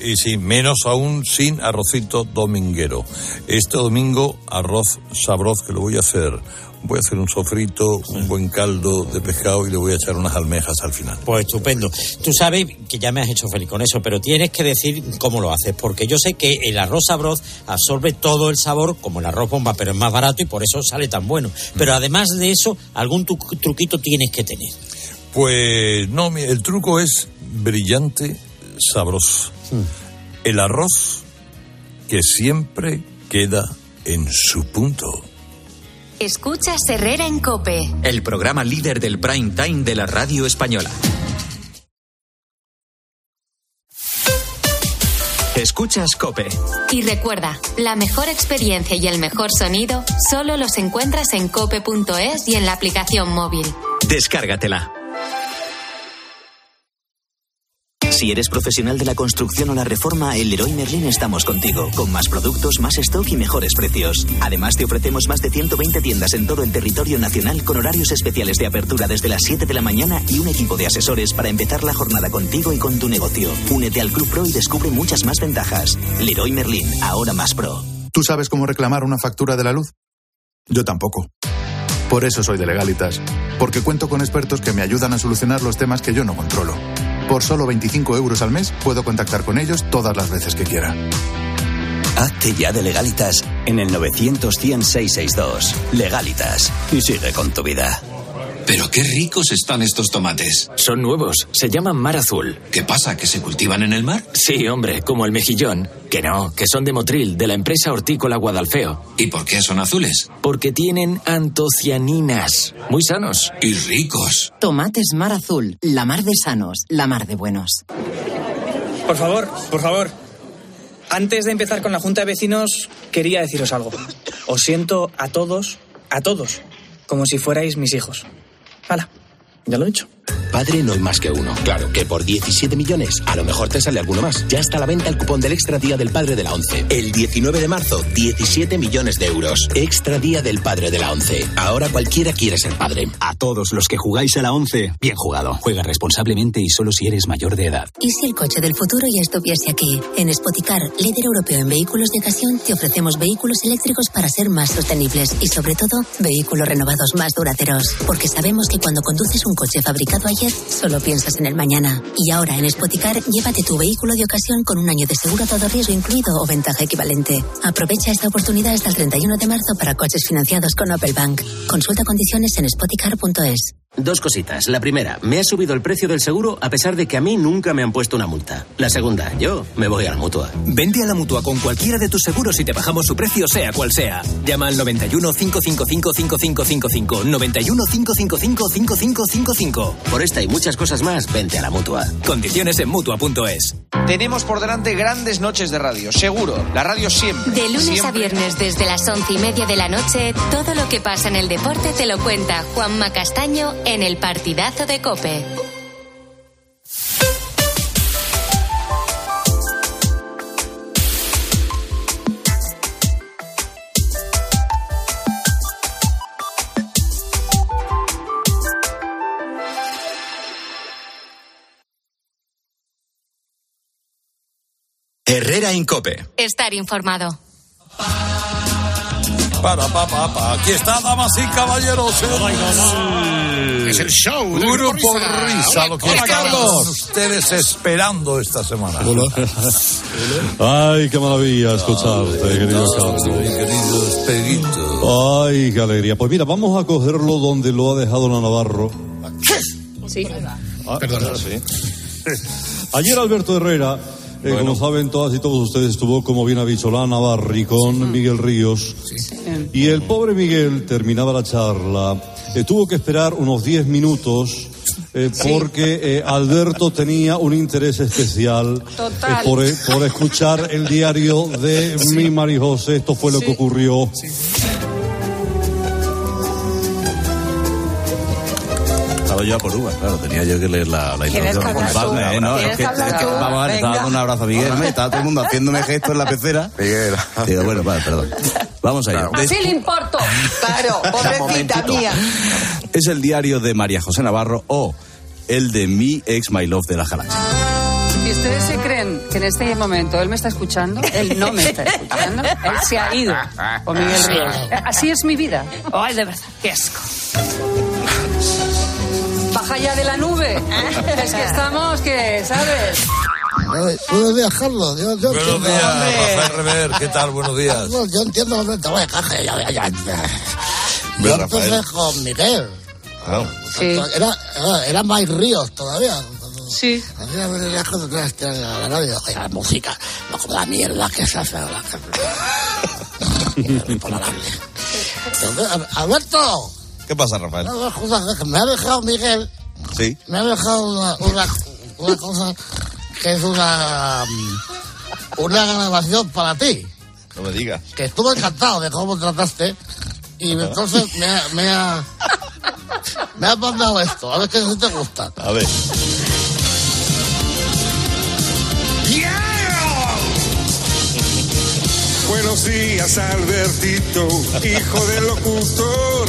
y sí, menos aún sin arrocito dominguero. Este domingo arroz sabroz que lo voy a hacer. Voy a hacer un sofrito, un buen caldo de pescado y le voy a echar unas almejas al final. Pues estupendo. Tú sabes que ya me has hecho feliz con eso, pero tienes que decir cómo lo haces, porque yo sé que el arroz sabroz absorbe todo el sabor como el arroz bomba, pero es más barato y por eso sale tan bueno. Pero además de eso, algún tu- truquito tienes que tener. Pues no, el truco es brillante, sabroso. El arroz que siempre queda en su punto. Escuchas Herrera en Cope. El programa líder del prime time de la radio española. Escuchas Cope. Y recuerda, la mejor experiencia y el mejor sonido solo los encuentras en cope.es y en la aplicación móvil. Descárgatela. Si eres profesional de la construcción o la reforma, en Leroy Merlin estamos contigo, con más productos, más stock y mejores precios. Además, te ofrecemos más de 120 tiendas en todo el territorio nacional con horarios especiales de apertura desde las 7 de la mañana y un equipo de asesores para empezar la jornada contigo y con tu negocio. Únete al Club Pro y descubre muchas más ventajas. Leroy Merlin, ahora más pro. ¿Tú sabes cómo reclamar una factura de la luz? Yo tampoco. Por eso soy de Legalitas, porque cuento con expertos que me ayudan a solucionar los temas que yo no controlo. Por solo 25 euros al mes puedo contactar con ellos todas las veces que quiera. Hazte ya de Legalitas en el 900 100 662. Legalitas. Y sigue con tu vida. Pero qué ricos están estos tomates. Son nuevos, se llaman mar azul. ¿Qué pasa? ¿Que se cultivan en el mar? Sí, hombre, como el mejillón. Que no, que son de Motril, de la empresa hortícola Guadalfeo. ¿Y por qué son azules? Porque tienen antocianinas. Muy sanos. Y ricos. Tomates mar azul, la mar de sanos, la mar de buenos. Por favor, por favor. Antes de empezar con la Junta de Vecinos, quería deciros algo. Os siento a todos, a todos, como si fuerais mis hijos. Hala, ya lo he dicho. Padre no hay más que uno. Claro que por 17 millones a lo mejor te sale alguno más. Ya está a la venta el cupón del Extra Día del Padre de la ONCE. El 19 de marzo, 17 millones de euros. Extra Día del Padre de la ONCE. Ahora cualquiera quiere ser padre. A todos los que jugáis a la 11, bien jugado. Juega responsablemente y solo si eres mayor de edad. ¿Y si el coche del futuro ya estuviese aquí? En Spoticar, líder europeo en vehículos de ocasión, te ofrecemos vehículos eléctricos para ser más sostenibles y, sobre todo, vehículos renovados más duraderos. Porque sabemos que cuando conduces un coche fabricado ayer, Sánchez, solo piensas en el mañana. Y ahora en Spoticar, llévate tu vehículo de ocasión con un año de seguro a todo riesgo incluido o ventaja equivalente. Aprovecha esta oportunidad hasta el 31 de marzo para coches financiados con Opel Bank. Consulta condiciones en spoticar.es. Dos cositas. La primera, me ha subido el precio del seguro a pesar de que a mí nunca me han puesto una multa. La segunda, yo me voy a la mutua. Vende a la mutua con cualquiera de tus seguros y te bajamos su precio, sea cual sea. Llama al 91 555 5555. 91 555 5555. Por esta y muchas cosas más, vente a la mutua. Condiciones en mutua.es. Tenemos por delante grandes noches de radio, seguro. La radio siempre. De lunes siempre. a viernes desde las once y media de la noche, todo lo que pasa en el deporte te lo cuenta Juanma Castaño en el partidazo de Cope. Herrera Incope. Estar informado. Para, pa, pa, pa. Aquí está, damas y caballeros. Es el show del Grupo Grupo Risa. Risa, lo que Hola, Carlos. ustedes esperando esta semana. Ay, qué maravilla escucharte, querido Carlos. querido Espeguito. Ay, qué alegría. Pues mira, vamos a cogerlo donde lo ha dejado la Navarro. Sí. Ah, sí. Ayer Alberto Herrera, eh, como saben todas y todos ustedes, estuvo, como bien ha dicho, la Navarri con Miguel Ríos. Y el pobre Miguel terminaba la charla. eh, tuvo que esperar unos 10 minutos. eh, porque eh, Alberto tenía un interés especial eh, Total. por, eh, por escuchar el diario de mi María José. Esto fue lo que ocurrió. Estaba yo a por uvas, claro, tenía yo que leer la, la ¿Quieres introducción. ¿eh? No, ¿Quieres es que, es que- vamos a ver, estaba dando un abrazo a Miguel, ¿no? estaba todo el mundo haciéndome gestos en la pecera. Miguel. Digo, bueno, vale, perdón. Vamos allá. Así le importo. Claro, pobrecita mía. Es el diario de María José Navarro o el de mi ex My Love de la Galaxia. Si ustedes se creen que en este momento él me está escuchando, él no me está escuchando. Él se ha ido con Miguel Ríos. Así es mi vida. Ay, de verdad, qué asco. Baja ya de la nube. Es que estamos, que, ¿sabes? Buenos días, Carlos. Yo, yo Buenos entiendo. días, hombre. Rafael Rever. ¿Qué tal? Buenos días. No, yo entiendo lo que te voy a caja. Ya, ya, ya. Yo empecé con Miguel. Sí. Era, era, era Mike Ríos todavía. Sí. Hacía ver el viaje de tres estrellas a la radio. Oye, la música, no como la mierda que se hace ahora. Intolerable. Alberto, ¿Qué pasa, Rafael? me ha dejado Miguel, Sí. me ha dejado una, una, una cosa que es una, una grabación para ti. No me digas. que estuve encantado de cómo trataste y entonces me ha, me ha, me ha mandado esto, a ver qué si te gusta. A ver. Buenos días, Albertito, hijo del locutor.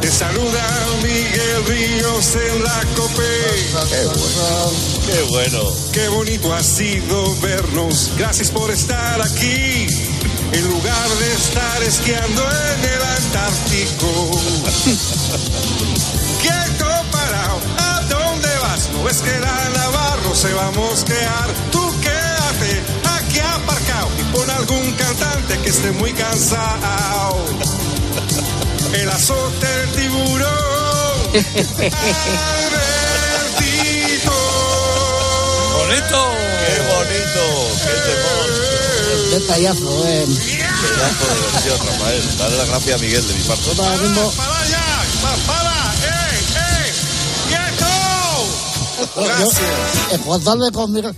Te saluda Miguel Ríos en la COPE. Qué bueno. Qué bueno. Qué bonito ha sido vernos. Gracias por estar aquí. En lugar de estar esquiando en el Antártico. Quieto parado, ¿a dónde vas? No ves que la Navarro se va a mosquear. Tú quédate pon algún cantante que esté muy cansado. El azote del tiburón. Albertito. Bonito. Qué bonito. Qué temor. Detallazo, eh. Pedazo de versión, Rafael. Dale las gracias a Miguel de mi parte. Mismo, ¡Para allá! ¡Pa- ¡Para! ¡Eh! ¡Eh! ¡Quieto! Gracias. en contarle con Miguel,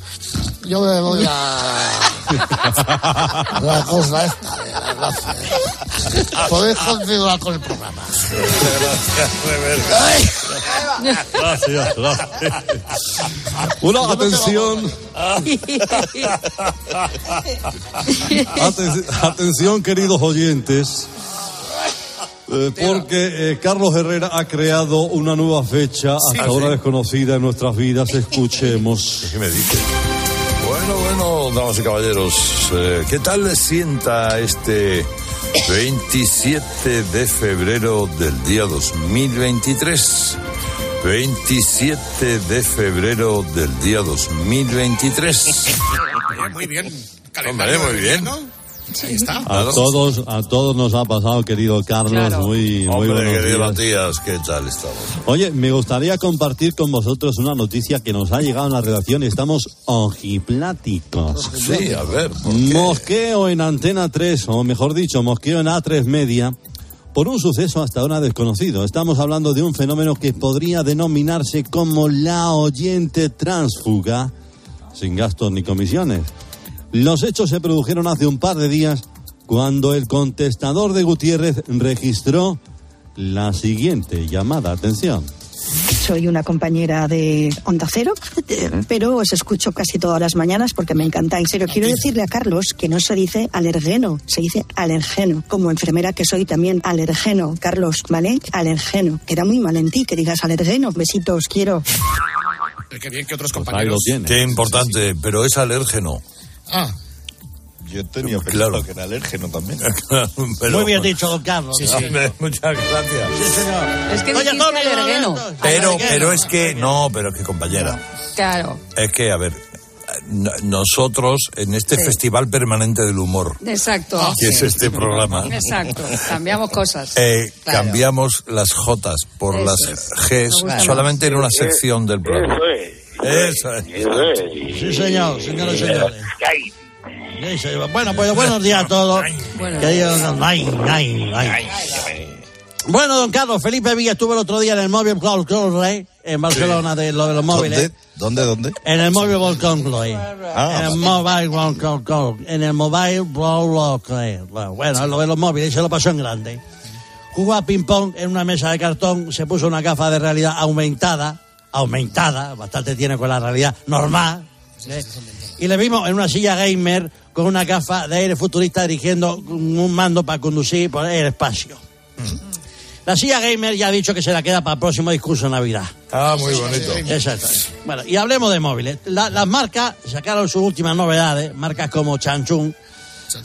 yo me voy a la cosa esta. de la. Podéis continuar con el programa. Gracias, gracias. Una atención. Aten- atención, queridos oyentes. eh, porque eh, Carlos Herrera ha creado una nueva fecha, hasta Sí. ahora desconocida en nuestras vidas. Escuchemos. ¿Qué me dice? Bueno, bueno, damas y caballeros, eh, ¿qué tal les sienta este 27 de febrero del día 2023? 27 de febrero del día 2023. Muy bien. Hombre, muy bien. Ahí está. A todos, a todos nos ha pasado, querido Carlos. Claro. Muy, muy Hombre, buenos querido días. Matías, ¿qué tal estamos? Oye, me gustaría compartir con vosotros una noticia que nos ha llegado en la redacción. Estamos ojipláticos. Sí, a ver. Mosqueo en Antena 3, o mejor dicho, mosqueo en A3 Media, por un suceso hasta ahora desconocido. Estamos hablando de un fenómeno que podría denominarse como la oyente transfuga, sin gastos ni comisiones. Los hechos se produjeron hace un par de días cuando el contestador de Gutiérrez registró la siguiente llamada. Atención. Soy una compañera de Onda Cero, pero os escucho casi todas las mañanas porque me encanta. En serio, quiero decirle a Carlos que no se dice alergeno, se dice alergeno. Como enfermera que soy también alergeno. Carlos, ¿vale? Alergeno. Queda muy mal en ti que digas alergeno. Besitos, quiero. Qué bien que otros Pues compañeros. Qué importante, pero es alérgeno. Ah, Yo tenía Claro. pensado que era alérgeno también. Pero- Muy bien dicho, don Carlos. Sí, sí. Hombre, muchas gracias. Es que Oye, dijiste Antonio, alergeno. Pero, pero es que, no, pero es que compañera, Claro, es que, a ver, nosotros en este Sí. festival permanente del humor, exacto. que es este programa, Exacto, cambiamos cosas. eh, Claro. cambiamos las Jotas por Eso las es. Gs solamente en una Sí. sección del programa. Eso es. Sí, señor, señores y señores. Bueno, pues buenos días a todos. Queridos- Ay, ay, ay. Bueno, don Carlos, Felipe Villa estuvo el otro día en el Mobile World Congress en Barcelona de, lo de los móviles. ¿Dónde? ¿Dónde? En el Mobile World Congress. Ah, en el Mobile World Congress. En el Mobile World Congress. Bueno, lo de los móviles, se lo pasó en grande. Jugó a ping-pong en una mesa de cartón, se puso una gafa de realidad aumentada, aumentada, bastante tiene con la realidad normal. ¿eh? Y le vimos en una silla gamer con una gafa de aire futurista dirigiendo un mando para conducir por el espacio. La silla gamer ya ha dicho que se la queda para el próximo discurso de Navidad. Ah, muy bonito. Exacto. Bueno, y hablemos de móviles. La- las marcas sacaron sus últimas novedades, marcas como Chanchung,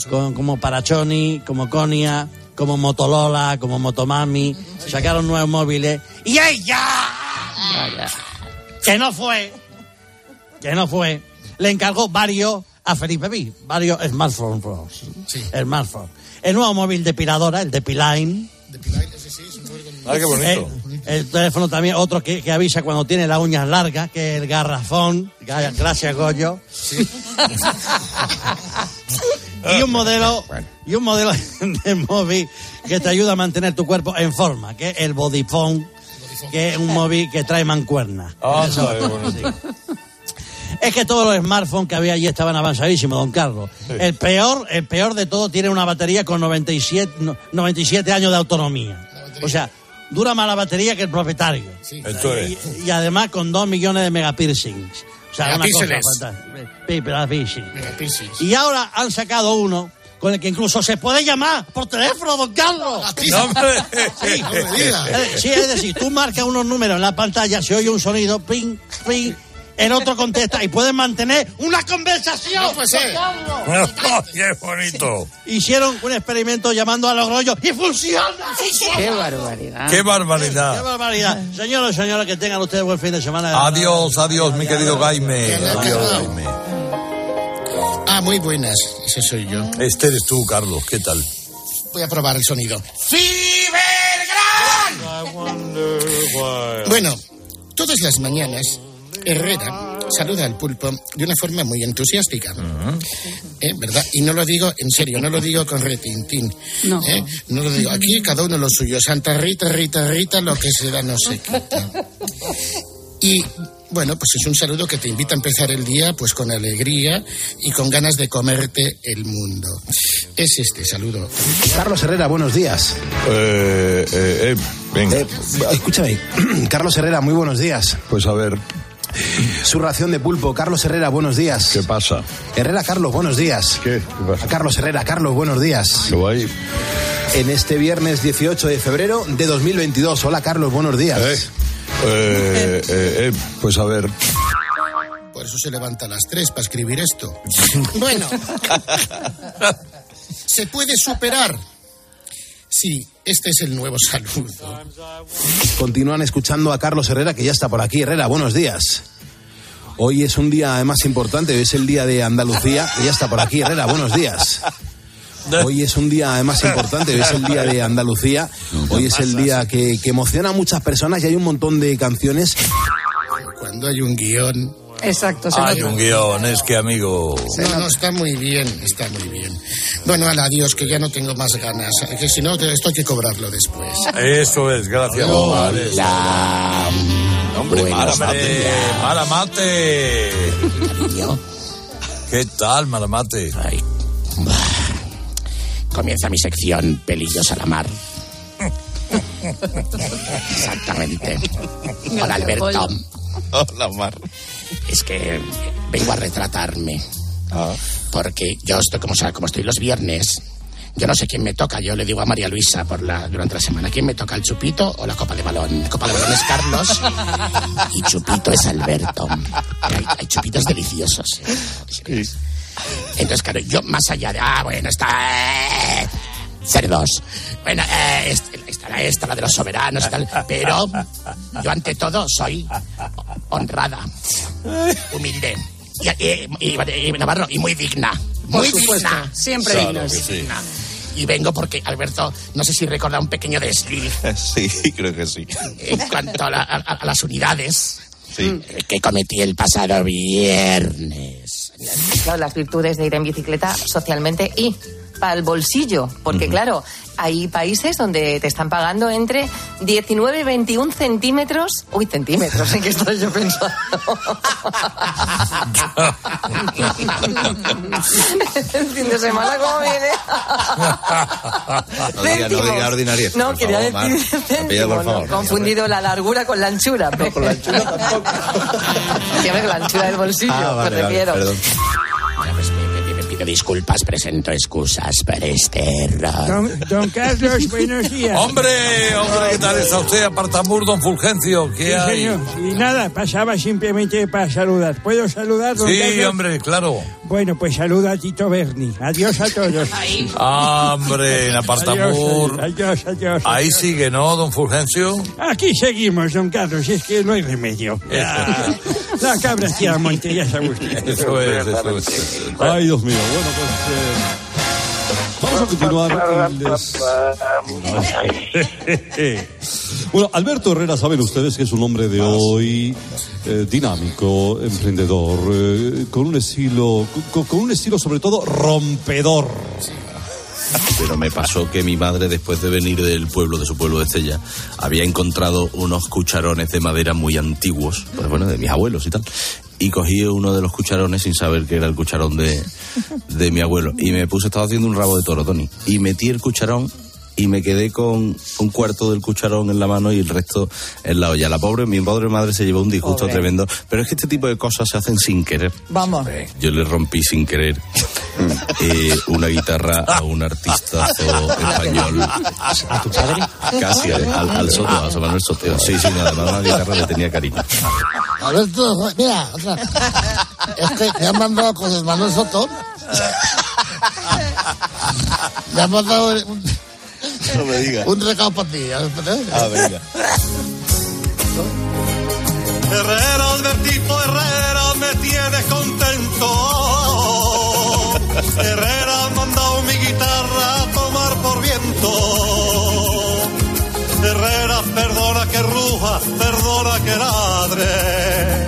con- como Parachoni, como Konia, como Motorola, como Motomami, sacaron nuevos móviles. ¡Y ella! Que no fue, que no fue, le encargó varios a Felipe V, varios smartphones. Smartphone. El nuevo móvil depiladora, el Depiline. Ah, qué bonito. El, el teléfono también, otro que, que avisa cuando tiene las uñas largas, que es el garrafón. Gracias, Goyo. y un modelo, y un modelo de móvil que te ayuda a mantener tu cuerpo en forma, que es el Bodyphone, que es un móvil que trae mancuerna. Ah, Eso- es que todos los smartphones que había allí estaban avanzadísimos, don Carlos. El peor, el peor de todo tiene una batería con 97, no, 97 años de autonomía. O sea, dura más la batería que el propietario. Esto es. Y, y además con 2 millones de megapiercings. O sea, una cosa fantástica. Y ahora han sacado uno con el que incluso se puede llamar por teléfono, don Carlos. No. Sí, No. Eh, sí, es decir, tú marcas unos números en la pantalla, se oye un sonido, ping, ping, el otro contesta y puedes mantener una conversación. No puede ser. don Carlos. ¡Qué bonito! Hicieron un experimento llamando a los rollos y funciona. Qué barbaridad. ¡Qué Qué barbaridad! barbaridad. Señoras y señores, que tengan ustedes buen fin de semana. Adiós, adiós, mi querido Jaime. Adiós, Jaime. Ah, muy buenas. Ese soy yo. Este eres tú, Carlos. ¿Qué tal? Voy a probar el sonido. Bueno, todas las mañanas, Herrera saluda al pulpo de una forma muy entusiástica. ¿Eh? ¿Verdad? Y no lo digo en serio, no lo digo con retintín. No. ¿Eh? No lo digo. Aquí cada uno lo suyo. Santa Rita, Rita, Rita, lo que se da no se quita. Y bueno, pues es un saludo que te invita a empezar el día pues con alegría y con ganas de comerte el mundo. Es este saludo. Carlos Herrera, buenos días. Eh, eh, eh, venga. Eh, escúchame, Carlos Herrera, muy buenos días. Pues a ver, Su ración de pulpo, Carlos Herrera, buenos días. ¿qué pasa? Herrera, Carlos, buenos días. ¿Qué? ¿Qué pasa? Carlos Herrera, Carlos, buenos días. ¿Qué va ahí? En este viernes 18 de febrero de 2022. Hola, Carlos, buenos días. Eh, eh, eh, eh, pues a ver. Por eso se levanta a las tres para escribir esto. Bueno, se puede superar. Sí, este es el nuevo saludo. Continúan escuchando a Carlos Herrera, que ya está por aquí. Herrera, buenos días. Hoy es un día además importante, hoy es el día de Andalucía, que ya está por aquí. Herrera, buenos días. Hoy es un día además importante, hoy es el día de Andalucía, hoy es el día que, que emociona a muchas personas y hay un montón de canciones. Cuando hay un guion. Exacto, se Hay nota. un guion, es que amigo. No, no, está muy bien, está muy bien. Bueno, al adiós, que ya no tengo más ganas. Que si no, esto hay que cobrarlo después. Eso es, gracias. Hola. Hombre, Buenos Maramate. Maramate. Cariño. ¿Qué tal, Maramate? Comienza mi sección Pelillos a la mar. Exactamente. Hola, Alberto. Hola, Mar. Es que vengo a retratarme. Porque yo estoy como, como estoy los viernes. Yo no sé quién me toca. Yo le digo a María Luisa por la, durante la semana, ¿quién me toca, el chupito o la copa de balón? La copa de balón es Carlos y chupito es Alberto. Hay, hay chupitos deliciosos. ¿eh? Entonces, claro, yo más allá de, ah, bueno, está... eh, cerdos. Bueno, eh, est- estará esta, la de los soberanos y tal. Pero yo ante todo soy honrada, humilde. Y, y- y- y Navarro, y muy digna. Muy supuesto, digna. siempre Claro dignos. que sí. Y vengo porque, Alberto, no sé si recuerda un pequeño desliz Sí, creo que sí. en cuanto a, la- a- a las unidades eh, que cometí el pasado viernes. Las virtudes de ir en bicicleta socialmente y para el bolsillo, porque claro, hay países donde te están pagando entre 19 y 21 centímetros. Uy, centímetros, ¿en qué estoy yo pensando? El fin de semana, ¿cómo viene? No diga, no diga ordinariez. No, por quería favor, decir Mar. céntimo, Pilla, por no, confundido la largura con la anchura. No, con la anchura tampoco. Ver, la anchura del bolsillo, Ah, vale, me vale, refiero. perdón. Disculpas, presento excusas por este error. Don, don Carlos, buenos días. Hombre, hombre, ¿qué tal está usted? Apartamur, don Fulgencio, ¿qué Sí, hay? señor. Y nada, pasaba simplemente para saludar. ¿Puedo saludar, don Sí, Carlos? hombre, claro. Bueno, pues saluda a Tito Berni. Adiós a todos. Hombre, en Apartamur. Adiós, adiós, adiós. Ahí sigue, ¿no, don Fulgencio? Aquí seguimos, don Carlos, es que no hay remedio. La cabra tira monte, ya sabe usted. Eso es, eso es. Ay, Dios mío. Bueno, pues. eh, vamos a continuar. Les- bueno, Alberto Herrera, saben ustedes que es un hombre de hoy eh, dinámico, emprendedor, eh, con un estilo, con, con un estilo sobre todo rompedor. Pero me pasó que mi madre, después de venir del pueblo, de su pueblo de Estella, había encontrado unos cucharones de madera muy antiguos, pues bueno, de mis abuelos y tal. Y cogí uno de los cucharones sin saber que era el cucharón de, de mi abuelo. Y me puse, estaba haciendo un rabo de toro, Tony. Y metí el cucharón y me quedé con un cuarto del cucharón en la mano y el resto en la olla. La pobre, mi pobre madre se llevó un disgusto Pobre. tremendo. Pero es que este tipo de cosas se hacen sin querer. Vamos. Yo le rompí sin querer eh, una guitarra a un artistazo español. ¿A tu padre? Casi, al, al, al Soto, a José Manuel Soteo. Sí, sí, no, además la guitarra le tenía cariño. Alberto, mira, otra. Es que me han mandado con el Manuel Soto. Me han mandado un, un recado para ti. Ah, venga. Herrera, Albertito Herrera, me tienes contento. Herrera ha mandado mi guitarra a tomar por viento. Herrera, perdona que ruja, perdona que ladre.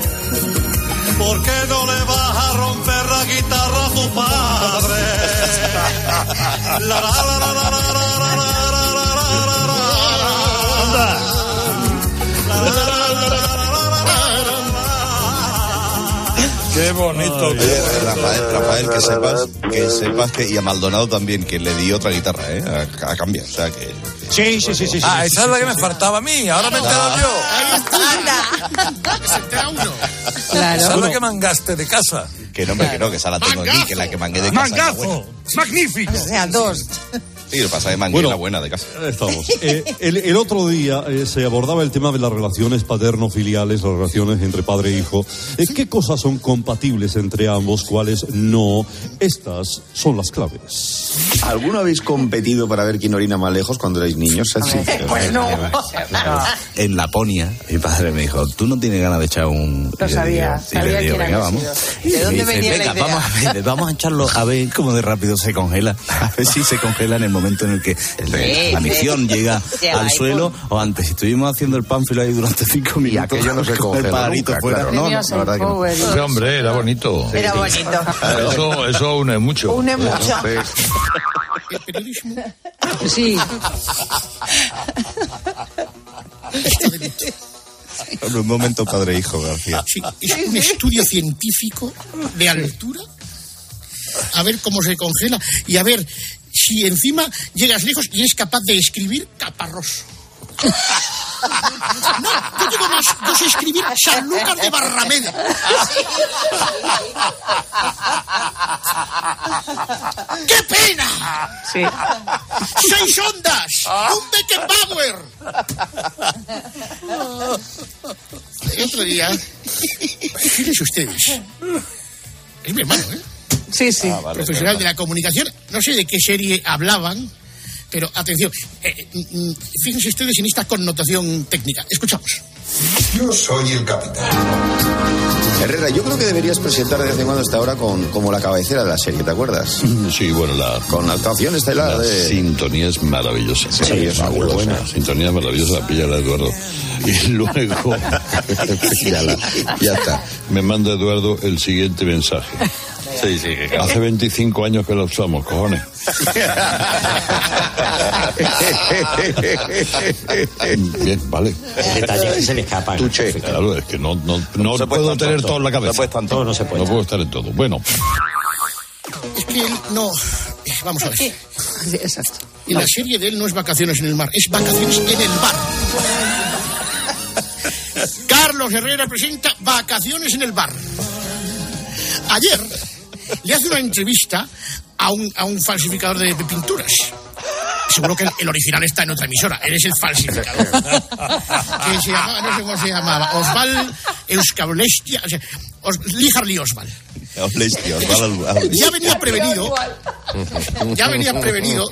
¿Por qué no le vas a romper la guitarra a tu padre? La, la, la, Qué bonito. Oye, Rafael, Rafael, que sepas, que sepas que, y a Maldonado también, que le di otra guitarra, ¿eh? A, a cambio, o sea que... Sí, sí, sí, sí. Ah, esa es la que me faltaba a mí. Ahora me he enterado yo. Claro. Esa es la que mangaste de casa. Que no, hombre, que no, que esa la tengo aquí, que la que mangué de casa. ¡Mangazo! ¡Magnífico! O sea, dos. Y lo pasa de manguera buena de casa. Estamos. Eh, el, el otro día eh, se abordaba el tema de las relaciones paterno-filiales, las relaciones entre padre e hijo. Eh, ¿Qué cosas son compatibles entre ambos, cuáles no? Estas son las claves. ¿Alguno habéis competido para ver quién orina más lejos cuando erais niños? Sinceros. Pues no. En Laponia, mi padre me dijo, ¿tú no tienes ganas de echar un...? Lo sabía, digo, y le sabía digo, quién venga, vamos. ¿De dónde venía la venga, idea? vamos a, ver, vamos a echarlo a ver cómo de rápido se congela. A ver si se congela en el momento en el que Sí, la sí. misión llega al suelo o antes. Si estuvimos haciendo el pánfilo ahí durante cinco minutos aquello no se con el pajarito nunca, fuera. claro. No, no, Tenías la verdad el que no. Ese hombre era bonito. Era bonito. Eso, eso une mucho. Une mucho. El periodismo Sí. Un momento padre e hijo, García. sí, es un estudio científico de altura. A ver cómo se congela y a ver si encima llegas lejos y eres capaz de escribir caparroso. No, yo digo más, yo sé escribir Sanlúcar de Barrameda. ¡Qué pena! Sí. ¡Seis ondas! ¡Un Beckenbauer! El otro día, fíjense ustedes, es mi hermano, ¿eh? Sí, sí. Ah, Profesional de la comunicación, no sé de qué serie hablaban, pero atención, eh, mm, mm, fíjense ustedes en esta connotación técnica. Escuchamos. Yo soy el capitán. Herrera, yo creo que deberías presentar de vez en cuando esta hora con, como la cabecera de la serie, ¿te acuerdas? Sí, bueno, la, Con la actuación estelar la de... sintonía es maravillosa. Sí, es muy buena. La sintonía es maravillosa, la pilla la Eduardo. Y luego, Píllala, ya está. me manda Eduardo el siguiente mensaje. Sí, sí, que Hace 25 años que la usamos, cojones. Bien, vale. Detalles que se le escapan. Claro, es que no, no, no, se puede puedo tener todo. todo en la cabeza. No todo. No se puede. No puedo estar en todo. Bueno, Es que él no... eh, Vamos a ver. Sí, exacto. Y la serie de él no es vacaciones en el mar, es vacaciones en el bar. Carlos Herrera presenta Vacaciones en el bar. Ayer le hace una entrevista a un, a un falsificador de, de pinturas. Seguro que el, el original está en otra emisora, él es el falsificador. que se llamaba, no sé cómo se llamaba, Osval Euskablestia, o sea, Os, Osvaldo, Osvaldo. Ya venía prevenido, ya venía prevenido,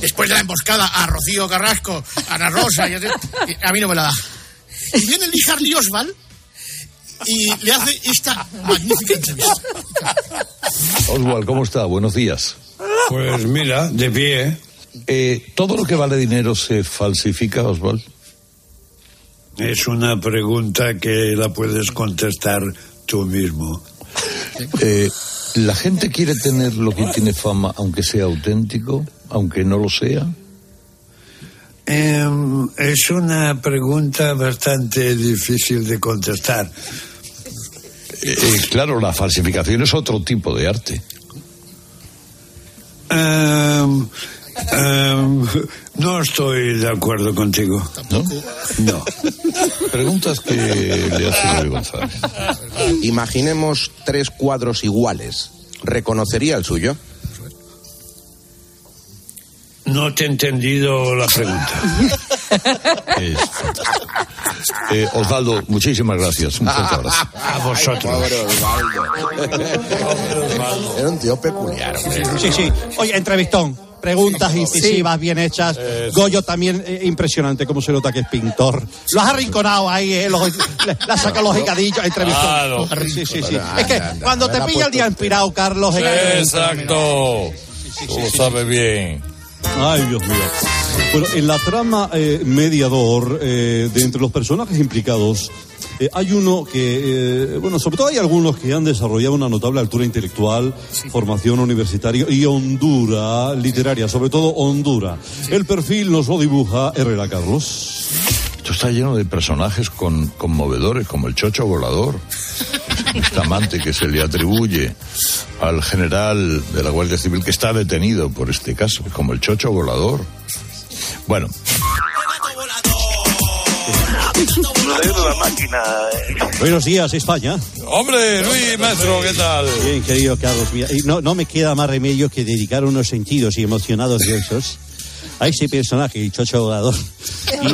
después de la emboscada a Rocío Carrasco, a Ana Rosa, y a, a mí no me la da. Y viene Lee Harley Oswald y le hace esta magnífica entrevista. Oswald, ¿cómo está? Buenos días. Pues mira, de pie. Eh, ¿Todo lo que vale dinero se falsifica, Oswald? Es una pregunta que la puedes contestar tú mismo. Eh, ¿La gente quiere tener lo que tiene fama, aunque sea auténtico, aunque no lo sea? Em, es una pregunta bastante difícil de contestar. Eh, claro, la falsificación es otro tipo de arte. Em, em, no estoy de acuerdo contigo. ¿No? No. Preguntas que le hace Luis González. Imaginemos tres cuadros iguales. ¿Reconocería el suyo? No te he entendido la pregunta. Eh, Osvaldo, muchísimas gracias. Un fuerte abrazo. A vosotros. Era un tío peculiar. hombre. Sí, sí. Oye, entrevistón. Preguntas incisivas, bien hechas. Goyo también eh, impresionante, como se nota que es pintor. Lo has arrinconado ahí, eh, los- le, le has sacado los higadillos, entrevistón. Claro. Sí, sí, sí. Anda, es que anda, cuando me te pilla el día inspirado, Carlos. es que- Exacto. Tú lo sabes bien. Ay, Dios mío. Bueno, en la trama eh, mediador, eh, de entre los personajes implicados, eh, hay uno que, eh, bueno, sobre todo hay algunos que han desarrollado una notable altura intelectual, formación universitaria y hondura literaria, sobre todo hondura. El perfil nos lo dibuja Herrera Carlos. Esto está lleno de personajes con, conmovedores, como el chocho volador, este amante que se le atribuye al general de la Guardia Civil que está detenido por este caso, como el chocho volador. Bueno, la máquina. Buenos días, España. Hombre, Luis, maestro, ¿qué tal? Bien, querido Carlos. Mira, no, no me queda más remedio que dedicar unos sentidos y emocionados versos a ese personaje, chocho volador. Y,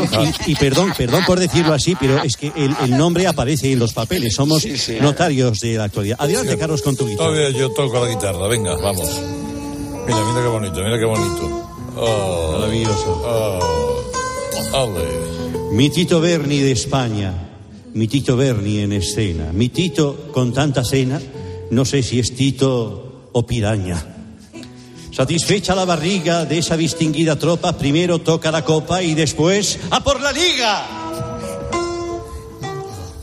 y- y perdón, perdón por decirlo así, pero es que el, el nombre aparece en los papeles. Somos notarios de la actualidad. Adelante, Carlos, con tu guitarra. Todavía yo toco la guitarra, venga, vamos. Mira, mira qué bonito, mira qué bonito. Oh, Maravilloso. Oh, ale. Mi Tito Berni de España, mi Tito Berni en escena, mi Tito con tanta cena, no sé si es Tito o piraña. Satisfecha la barriga de esa distinguida tropa, primero toca la copa y después ¡a por la liga!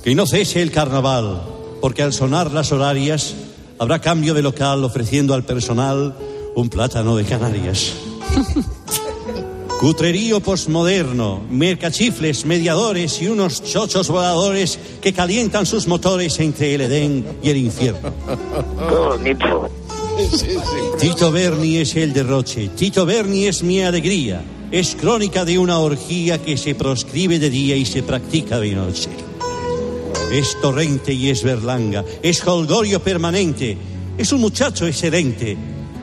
Que no cese el carnaval, porque al sonar las horarias habrá cambio de local ofreciendo al personal un plátano de Canarias. Cutrerío posmoderno, mercachifles, mediadores y unos chochos voladores que calientan sus motores entre el Edén y el infierno. Bonito. Tito Berni es el derroche, Tito Berni es mi alegría, es crónica de una orgía que se proscribe de día y se practica de noche. Es torrente y es berlanga, es holgorio permanente, es un muchacho excelente,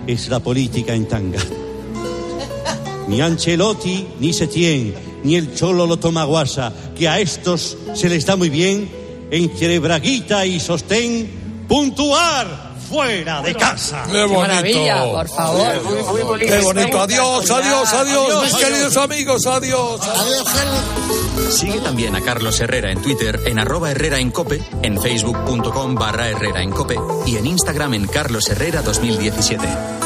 es la política en tanga. Ni Ancelotti, ni Setién, ni el Cholo lo toma guasa, que a estos se les da muy bien, entre braguita y sostén, puntuar fuera de casa. ¡Qué bonito! maravilla, por favor. ¡Qué bonito! Adiós, adiós, adiós, mis queridos amigos, adiós. Sigue también a Carlos Herrera en Twitter en arroba Herrera en Cope, en facebook.com barra Herrera en Cope y en Instagram en Carlos Herrera 2017.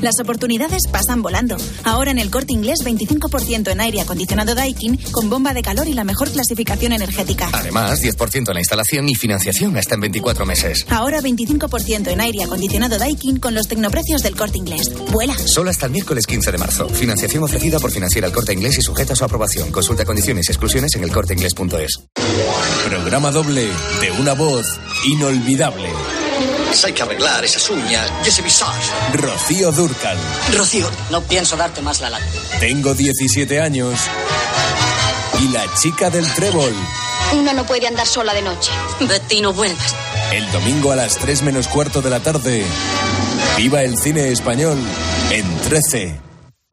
Las oportunidades pasan volando. Ahora en el corte inglés 25% en aire acondicionado Daikin con bomba de calor y la mejor clasificación energética. Además, 10% en la instalación y financiación hasta en 24 meses. Ahora 25% en aire acondicionado Daikin con los tecnoprecios del corte inglés. Vuela. Solo hasta el miércoles 15 de marzo. Financiación ofrecida por Financiera El Corte Inglés y sujeta a su aprobación. Consulta condiciones y exclusiones en elcorteinglés.es. Programa doble de una voz inolvidable. Hay que arreglar esas uñas y ese visage. Rocío Durcal. Rocío, no pienso darte más la lata. Tengo 17 años. Y la chica del trébol. Una no puede andar sola de noche. Betty, no vuelvas. El domingo a las 3 menos cuarto de la tarde. Viva el cine español en 13.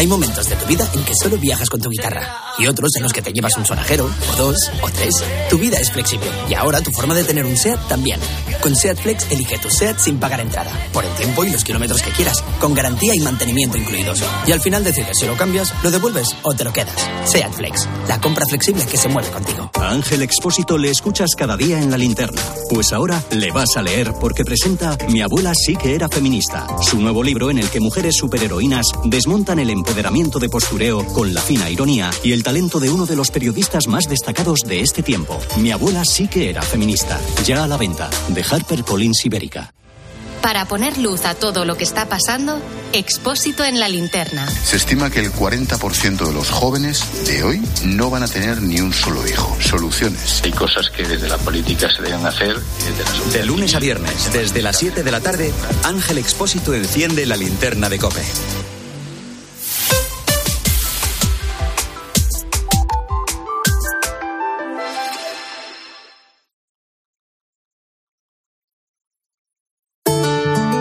Hay momentos de tu vida en que solo viajas con tu guitarra y otros en los que te llevas un sonajero, o dos, o tres. Tu vida es flexible y ahora tu forma de tener un SEAT también. Con SEAT Flex elige tu SEAT sin pagar entrada, por el tiempo y los kilómetros que quieras, con garantía y mantenimiento incluidos. Y al final decides si lo cambias, lo devuelves o te lo quedas. SEAT Flex, la compra flexible que se mueve contigo. A Ángel Expósito le escuchas cada día en la linterna. Pues ahora le vas a leer porque presenta Mi abuela sí que era feminista, su nuevo libro en el que mujeres superheroínas desmontan el empoderamiento de postureo con la fina ironía y el talento de uno de los periodistas más destacados de este tiempo. Mi abuela sí que era feminista. Ya a la venta de HarperCollins Ibérica. Para poner luz a todo lo que está pasando, Expósito en la linterna. Se estima que el 40% de los jóvenes de hoy no van a tener ni un solo hijo. Soluciones. Hay cosas que desde la política se deben hacer y desde la sociedad. De lunes a viernes, desde las 7 de la tarde, Ángel Expósito enciende la linterna de Cope.